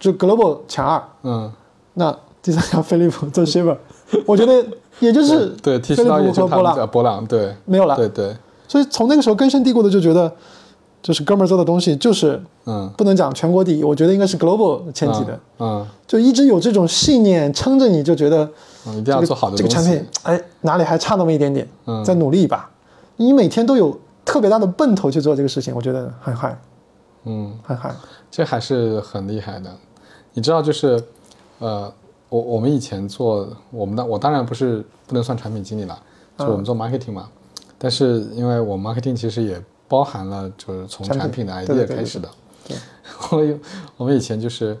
[SPEAKER 2] 就 global 前二，
[SPEAKER 1] 嗯，
[SPEAKER 2] 那第三家飞利浦做 Shaver，我觉得也就是
[SPEAKER 1] 对刀也
[SPEAKER 2] 浦和波浪
[SPEAKER 1] 波浪，对。
[SPEAKER 2] 没有了。
[SPEAKER 1] 对对，
[SPEAKER 2] 所以从那个时候根深蒂固的就觉得，就是哥们儿做的东西就是
[SPEAKER 1] 嗯，
[SPEAKER 2] 不能讲全国第一，我觉得应该是 global 前几的，
[SPEAKER 1] 嗯
[SPEAKER 2] 就一直有这种信念撑着你，就觉得
[SPEAKER 1] 嗯，一定要做好
[SPEAKER 2] 这个产品，哎，哪里还差那么一点点，
[SPEAKER 1] 嗯。
[SPEAKER 2] 再努力一把。你每天都有特别大的奔头去做这个事情，我觉得很嗨，
[SPEAKER 1] 嗯，
[SPEAKER 2] 很嗨。
[SPEAKER 1] 这还是很厉害的。你知道，就是，呃，我我们以前做我们的，我当然不是不能算产品经理了，就我们做 marketing 嘛。但是因为我们 marketing 其实也包含了就是从
[SPEAKER 2] 产品
[SPEAKER 1] 的 idea 开始的。
[SPEAKER 2] 对
[SPEAKER 1] 我有我们以前就是，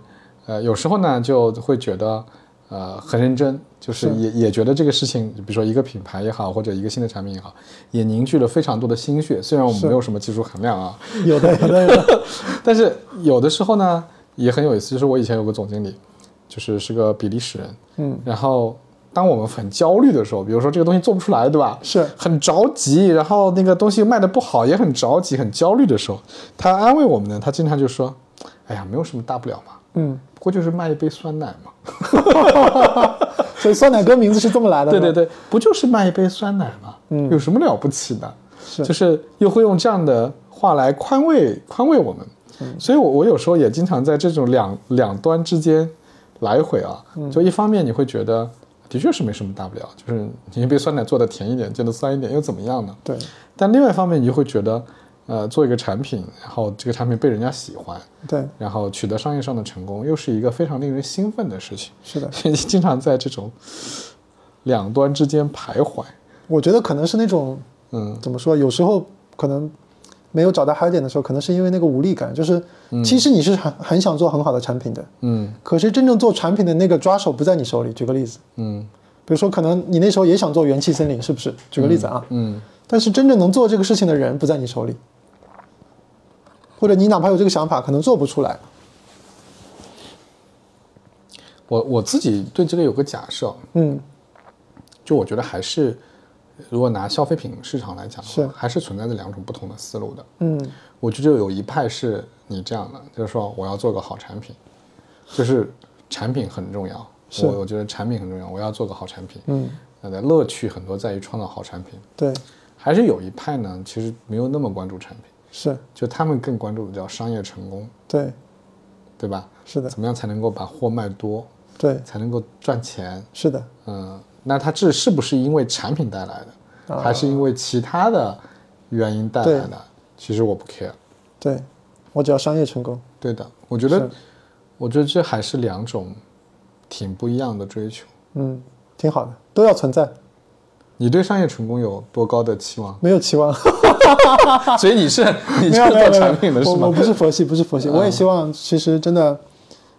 [SPEAKER 1] 呃，有时候呢就会觉得，呃，很认真，就是
[SPEAKER 2] 是
[SPEAKER 1] 也也觉得这个事情，比如说一个品牌也好，或者一个新的产品也好，也凝聚了非常多的心血。虽然我们没有什么技术含量啊，
[SPEAKER 2] 有的，有的，有的。
[SPEAKER 1] 但是有的时候呢，也很有意思。就是我以前有个总经理，就是是个比利时人，
[SPEAKER 2] 嗯，
[SPEAKER 1] 然后当我们很焦虑的时候，比如说这个东西做不出来，对吧？
[SPEAKER 2] 是
[SPEAKER 1] 很着急，然后那个东西卖的不好，也很着急、很焦虑的时候，他安慰我们呢，他经常就说：“哎呀，没有什么大不了嘛，
[SPEAKER 2] 嗯，
[SPEAKER 1] 不过就是卖一杯酸奶嘛。
[SPEAKER 2] 所以酸奶哥名字是这么来” 的。
[SPEAKER 1] 对对
[SPEAKER 2] 对，
[SPEAKER 1] 对，不就是卖一杯酸奶嘛，
[SPEAKER 2] 嗯
[SPEAKER 1] 有什么了不起的？
[SPEAKER 2] 是
[SPEAKER 1] 就是又会用这样的话来宽慰宽慰我们。
[SPEAKER 2] 嗯
[SPEAKER 1] 所以我，我有时候也经常在这种两两端之间来回啊。
[SPEAKER 2] 嗯
[SPEAKER 1] 就一方面你会觉得的确是没什么大不了，就是你一杯酸奶做的甜一点，做的酸一点又怎么样呢？
[SPEAKER 2] 对
[SPEAKER 1] 但另外一方面，你就会觉得，呃，做一个产品，然后这个产品被人家喜欢，
[SPEAKER 2] 对，
[SPEAKER 1] 然后取得商业上的成功，又是一个非常令人兴奋的事情。
[SPEAKER 2] 是的。
[SPEAKER 1] 所以经常在这种两端之间徘徊。
[SPEAKER 2] 我觉得可能是那种
[SPEAKER 1] 嗯
[SPEAKER 2] 怎么说，有时候可能没有找到嗨点的时候，可能是因为那个无力感，就是其实你是很很想做很好的产品的，
[SPEAKER 1] 嗯。
[SPEAKER 2] 可是真正做产品的那个抓手不在你手里。举个例子，
[SPEAKER 1] 嗯。
[SPEAKER 2] 比如说可能你那时候也想做元气森林，是不是？举个例子啊，
[SPEAKER 1] 嗯。
[SPEAKER 2] 但是真正能做这个事情的人不在你手里，或者你哪怕有这个想法，可能做不出来。
[SPEAKER 1] 我我自己对这个有个假设，
[SPEAKER 2] 嗯，
[SPEAKER 1] 就我觉得还是，如果拿消费品市场来讲的
[SPEAKER 2] 是
[SPEAKER 1] 话，还是存在着两种不同的思路的。
[SPEAKER 2] 嗯，
[SPEAKER 1] 我觉得有一派是你这样的，就是说我要做个好产品，就是产品很重要。
[SPEAKER 2] 是
[SPEAKER 1] 我我觉得产品很重要，我要做个好产品。
[SPEAKER 2] 嗯，
[SPEAKER 1] 那的乐趣很多在于创造好产品。
[SPEAKER 2] 对，
[SPEAKER 1] 还是有一派呢，其实没有那么关注产品，
[SPEAKER 2] 是，
[SPEAKER 1] 就他们更关注的叫商业成功，
[SPEAKER 2] 对，
[SPEAKER 1] 对吧？
[SPEAKER 2] 是的，
[SPEAKER 1] 怎么样才能够把货卖多，
[SPEAKER 2] 对，
[SPEAKER 1] 才能够赚钱？
[SPEAKER 2] 是的，
[SPEAKER 1] 嗯，那它这是不是因为产品带来的，
[SPEAKER 2] 啊
[SPEAKER 1] 还是因为其他的原因带来的？其实我不 care。
[SPEAKER 2] 对，我只要商业成功。
[SPEAKER 1] 对的，我觉得，我觉得这还是两种挺不一样的追求。
[SPEAKER 2] 嗯，挺好的，都要存在，
[SPEAKER 1] 你对商业成功有多高的期望？
[SPEAKER 2] 没有期望。
[SPEAKER 1] 所以你是你是做产品的是吗
[SPEAKER 2] 我我？不是佛系，不是佛系，我也希望其实真的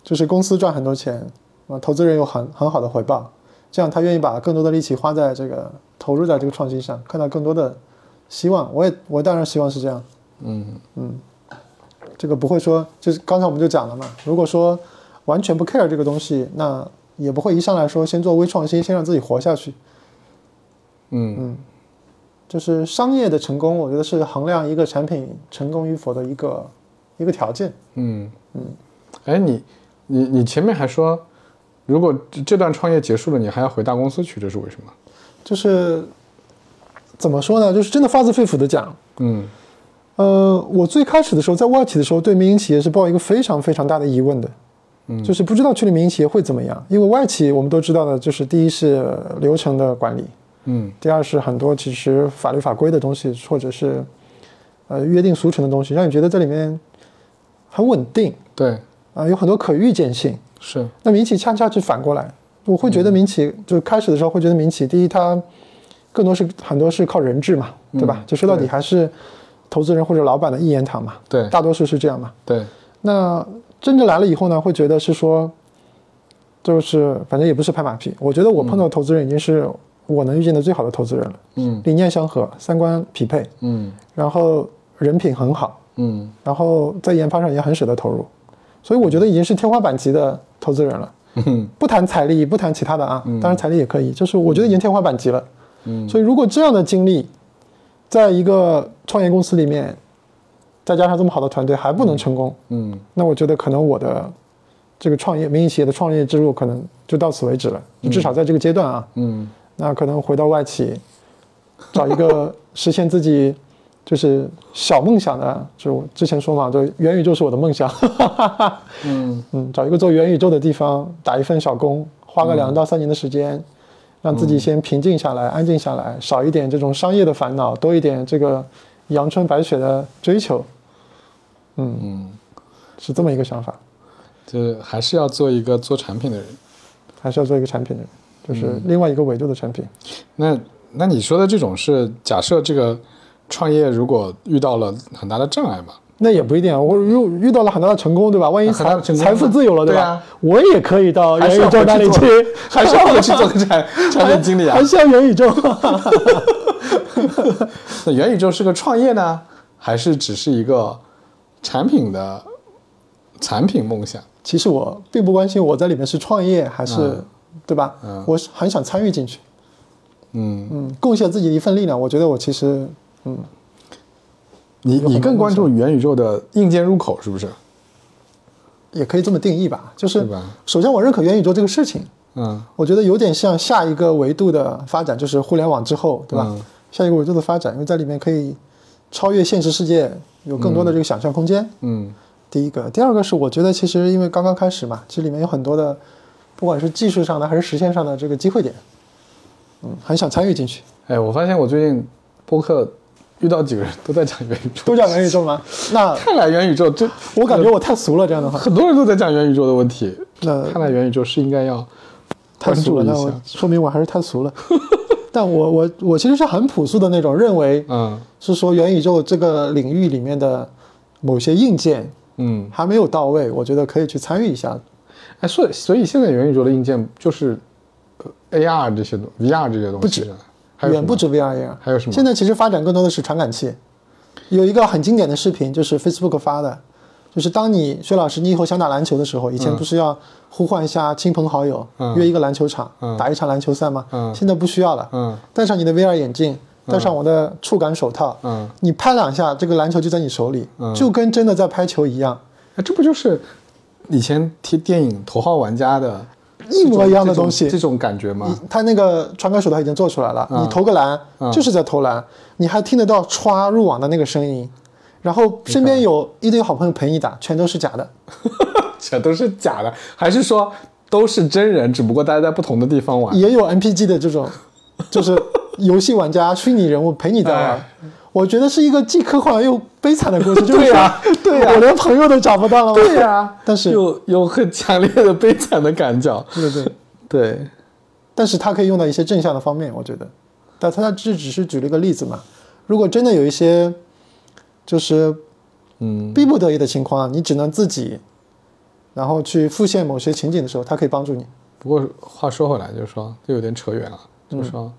[SPEAKER 2] 就是公司赚很多钱啊，投资人有很很好的回报，这样他愿意把更多的力气花在这个投入在这个创新上，看到更多的希望。我也我当然希望是这样，
[SPEAKER 1] 嗯嗯
[SPEAKER 2] 这个不会说就是刚才我们就讲了嘛，如果说完全不 care 这个东西，那也不会一上来说先做微创新，先让自己活下去。
[SPEAKER 1] 嗯嗯
[SPEAKER 2] 就是商业的成功，我觉得是衡量一个产品成功与否的一个一个条件。
[SPEAKER 1] 嗯嗯。哎，你你你前面还说，如果这这段创业结束了，你还要回大公司去，这是为什么？
[SPEAKER 2] 就是怎么说呢？就是真的发自肺腑的讲，
[SPEAKER 1] 嗯
[SPEAKER 2] 呃，我最开始的时候在外企的时候，对民营企业是抱一个非常非常大的疑问的，
[SPEAKER 1] 嗯
[SPEAKER 2] 就是不知道去了民营企业会怎么样。因为外企我们都知道的，就是第一是流程的管理，
[SPEAKER 1] 嗯
[SPEAKER 2] 第二是很多其实法律法规的东西，或者是呃约定俗成的东西，让你觉得这里面很稳定
[SPEAKER 1] 对，
[SPEAKER 2] 啊、有很多可预见性。
[SPEAKER 1] 是。
[SPEAKER 2] 那民企恰恰是反过来，我会觉得民企、就开始的时候会觉得民企，第一它更多是很多是靠人质嘛，对吧？就说到底还是投资人或者老板的一言堂嘛，
[SPEAKER 1] 对。
[SPEAKER 2] 大多数是这样嘛。
[SPEAKER 1] 对，
[SPEAKER 2] 那真正来了以后呢，会觉得是说，就是反正也不是拍马屁。我觉得我碰到的投资人已经是我能遇见的最好的投资人了，
[SPEAKER 1] 嗯。
[SPEAKER 2] 理念相合，三观匹配，
[SPEAKER 1] 嗯。
[SPEAKER 2] 然后人品很好，
[SPEAKER 1] 嗯。
[SPEAKER 2] 然后在研发上也很舍得投入，所以我觉得已经是天花板级的投资人了。
[SPEAKER 1] 嗯。
[SPEAKER 2] 不谈财力，不谈其他的啊，当然财力也可以，就是我觉得已经天花板级了。
[SPEAKER 1] 嗯。
[SPEAKER 2] 所以如果这样的经历，在一个创业公司里面，再加上这么好的团队还不能成功，
[SPEAKER 1] 嗯。
[SPEAKER 2] 那我觉得可能我的这个创业民营企业的创业之路可能就到此为止了，就至少在这个阶段啊，
[SPEAKER 1] 嗯。
[SPEAKER 2] 那可能回到外企，找一个实现自己就是小梦想的，就我之前说嘛，就元宇宙是我的梦想，
[SPEAKER 1] 嗯
[SPEAKER 2] 嗯，找一个做元宇宙的地方打一份小工，花个两到三年的时间，让自己先平静下来、安静下来，少一点这种商业的烦恼，多一点这个阳春白雪的追求，嗯
[SPEAKER 1] 嗯，
[SPEAKER 2] 是这么一个想法。
[SPEAKER 1] 就是还是要做一个做产品的人。
[SPEAKER 2] 还是要做一个产品的人，就是另外一个维度的产品。
[SPEAKER 1] 那那你说的这种是假设这个创业如果遇到了很大的障碍嘛？
[SPEAKER 2] 那也不一定啊，我遇遇到了很大的成功，对吧？万一财财富自由了，吧？
[SPEAKER 1] 对啊
[SPEAKER 2] 我也可以到元宇宙那里去
[SPEAKER 1] 还是要回去做个产 产品经理啊
[SPEAKER 2] 还？是要元宇宙。
[SPEAKER 1] 那元宇宙是个创业呢，还是只是一个产品的产品梦想？
[SPEAKER 2] 其实我并不关心我在里面是创业还是，
[SPEAKER 1] 嗯
[SPEAKER 2] 对吧？
[SPEAKER 1] 嗯
[SPEAKER 2] 我是很想参与进去，
[SPEAKER 1] 嗯，
[SPEAKER 2] 嗯，贡献自己的一份力量。我觉得我其实，嗯，
[SPEAKER 1] 你你更关注元宇宙的硬件入口是不是？
[SPEAKER 2] 也可以这么定义吧。就是首先我认可元宇宙这个事情，
[SPEAKER 1] 嗯
[SPEAKER 2] 我觉得有点像下一个维度的发展，就是互联网之后，对吧？
[SPEAKER 1] 嗯
[SPEAKER 2] 下一个维度的发展，因为在里面可以超越现实世界，有更多的这个想象空间。
[SPEAKER 1] 嗯
[SPEAKER 2] 第一个，第二个是我觉得其实因为刚刚开始嘛，其实里面有很多的，不管是技术上的还是实现上的这个机会点，嗯，很想参与进去。
[SPEAKER 1] 哎，我发现我最近播客遇到几个人都在讲元宇宙，
[SPEAKER 2] 都讲元宇宙吗？那
[SPEAKER 1] 看来元宇宙这
[SPEAKER 2] 我感觉我太俗了，这样的话，
[SPEAKER 1] 很多人都在讲元宇宙的问题。
[SPEAKER 2] 那
[SPEAKER 1] 看来元宇宙是应该要关
[SPEAKER 2] 太俗了，那我。说明我还是太俗了。但我我我其实是很朴素的那种，认为
[SPEAKER 1] 嗯
[SPEAKER 2] 是说元宇宙这个领域里面的某些硬件
[SPEAKER 1] 嗯，
[SPEAKER 2] 还没有到位，我觉得可以去参与一下。
[SPEAKER 1] 哎，所以所以现在元宇宙的硬件就是呃 AR 这些东 VR 这些东西，
[SPEAKER 2] 不止远不止 VR AR，
[SPEAKER 1] 还有什么？
[SPEAKER 2] 现在其实发展更多的是传感器。有一个很经典的视频，就是 Facebook 发的，就是当你薛老师，你以后想打篮球的时候，以前不是要呼唤一下亲朋好友，
[SPEAKER 1] 嗯。
[SPEAKER 2] 约一个篮球场、
[SPEAKER 1] 嗯。
[SPEAKER 2] 打一场篮球赛吗？
[SPEAKER 1] 嗯。
[SPEAKER 2] 现在不需要了，
[SPEAKER 1] 嗯。
[SPEAKER 2] 戴上你的 VR 眼镜，戴上我的触感手套，
[SPEAKER 1] 嗯，
[SPEAKER 2] 你拍两下，这个篮球就在你手里，
[SPEAKER 1] 嗯。
[SPEAKER 2] 就跟真的在拍球一样。
[SPEAKER 1] 哎，这不就是以前贴电影《头号玩家》的
[SPEAKER 2] 一模一样的东西
[SPEAKER 1] 这种感觉吗？
[SPEAKER 2] 他那个传感手套已经做出来了，
[SPEAKER 1] 嗯
[SPEAKER 2] 你投个篮、
[SPEAKER 1] 嗯
[SPEAKER 2] 就是在投篮，你还听得到歘入网的那个声音，然后身边有一堆好朋友陪你打，全都是假的。
[SPEAKER 1] 全都是假的，还是说都是真人，只不过大家在不同的地方玩？
[SPEAKER 2] 也有 NPG 的这种，就是游戏玩家、虚拟人物陪你在玩
[SPEAKER 1] 哎。
[SPEAKER 2] 我觉得是一个既科幻又悲惨的故事，就是
[SPEAKER 1] 对呀
[SPEAKER 2] 说
[SPEAKER 1] 对 呀
[SPEAKER 2] 我连朋友都找不到了吗？
[SPEAKER 1] 对呀、
[SPEAKER 2] 但是
[SPEAKER 1] 有有很强烈的悲惨的感觉。
[SPEAKER 2] 对对对，
[SPEAKER 1] 对，
[SPEAKER 2] 但是它可以用到一些正向的方面，我觉得。但他这只是举了一个例子嘛。如果真的有一些就是
[SPEAKER 1] 嗯，
[SPEAKER 2] 逼不得已的情况，你只能自己，然后去复现某些情景的时候，它可以帮助你。
[SPEAKER 1] 不过话说回来，就是说这有点扯远了，就是说。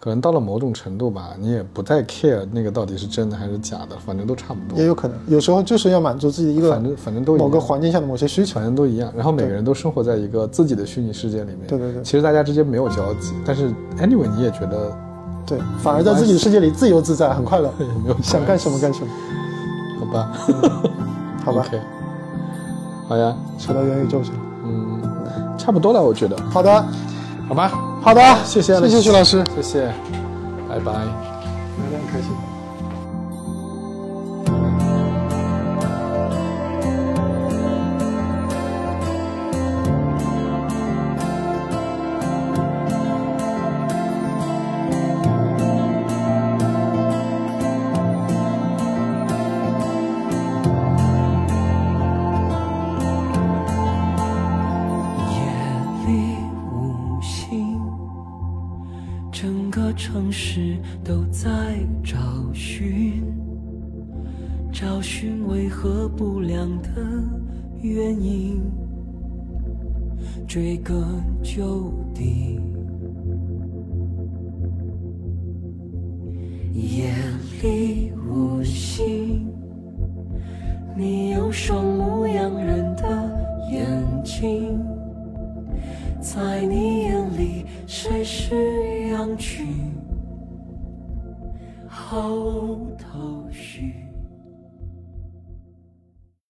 [SPEAKER 1] 可能到了某种程度吧，你也不再 care 那个到底是真的还是假的，反正都差不多
[SPEAKER 2] 也。有可能，有时候就是要满足自己一个
[SPEAKER 1] 反正反正都
[SPEAKER 2] 某个环境下的某些需求。
[SPEAKER 1] 反正都一样。然后每个人都生活在一个自己的虚拟世界里面。
[SPEAKER 2] 对对对
[SPEAKER 1] 其实大家之间没有交集，但是 anyway 你也觉得
[SPEAKER 2] 对，反而在自己的世界里自由自在，很快乐，
[SPEAKER 1] 也没有
[SPEAKER 2] 想干什么干什么。
[SPEAKER 1] 好吧？
[SPEAKER 2] 好吧
[SPEAKER 1] 好呀，
[SPEAKER 2] 扯到元宇宙去了。
[SPEAKER 1] 嗯，差不多了，我觉得，
[SPEAKER 2] 好的，
[SPEAKER 1] 好吧？
[SPEAKER 2] 好的，
[SPEAKER 1] 谢谢
[SPEAKER 2] 谢谢徐老师，
[SPEAKER 1] 谢谢，拜拜。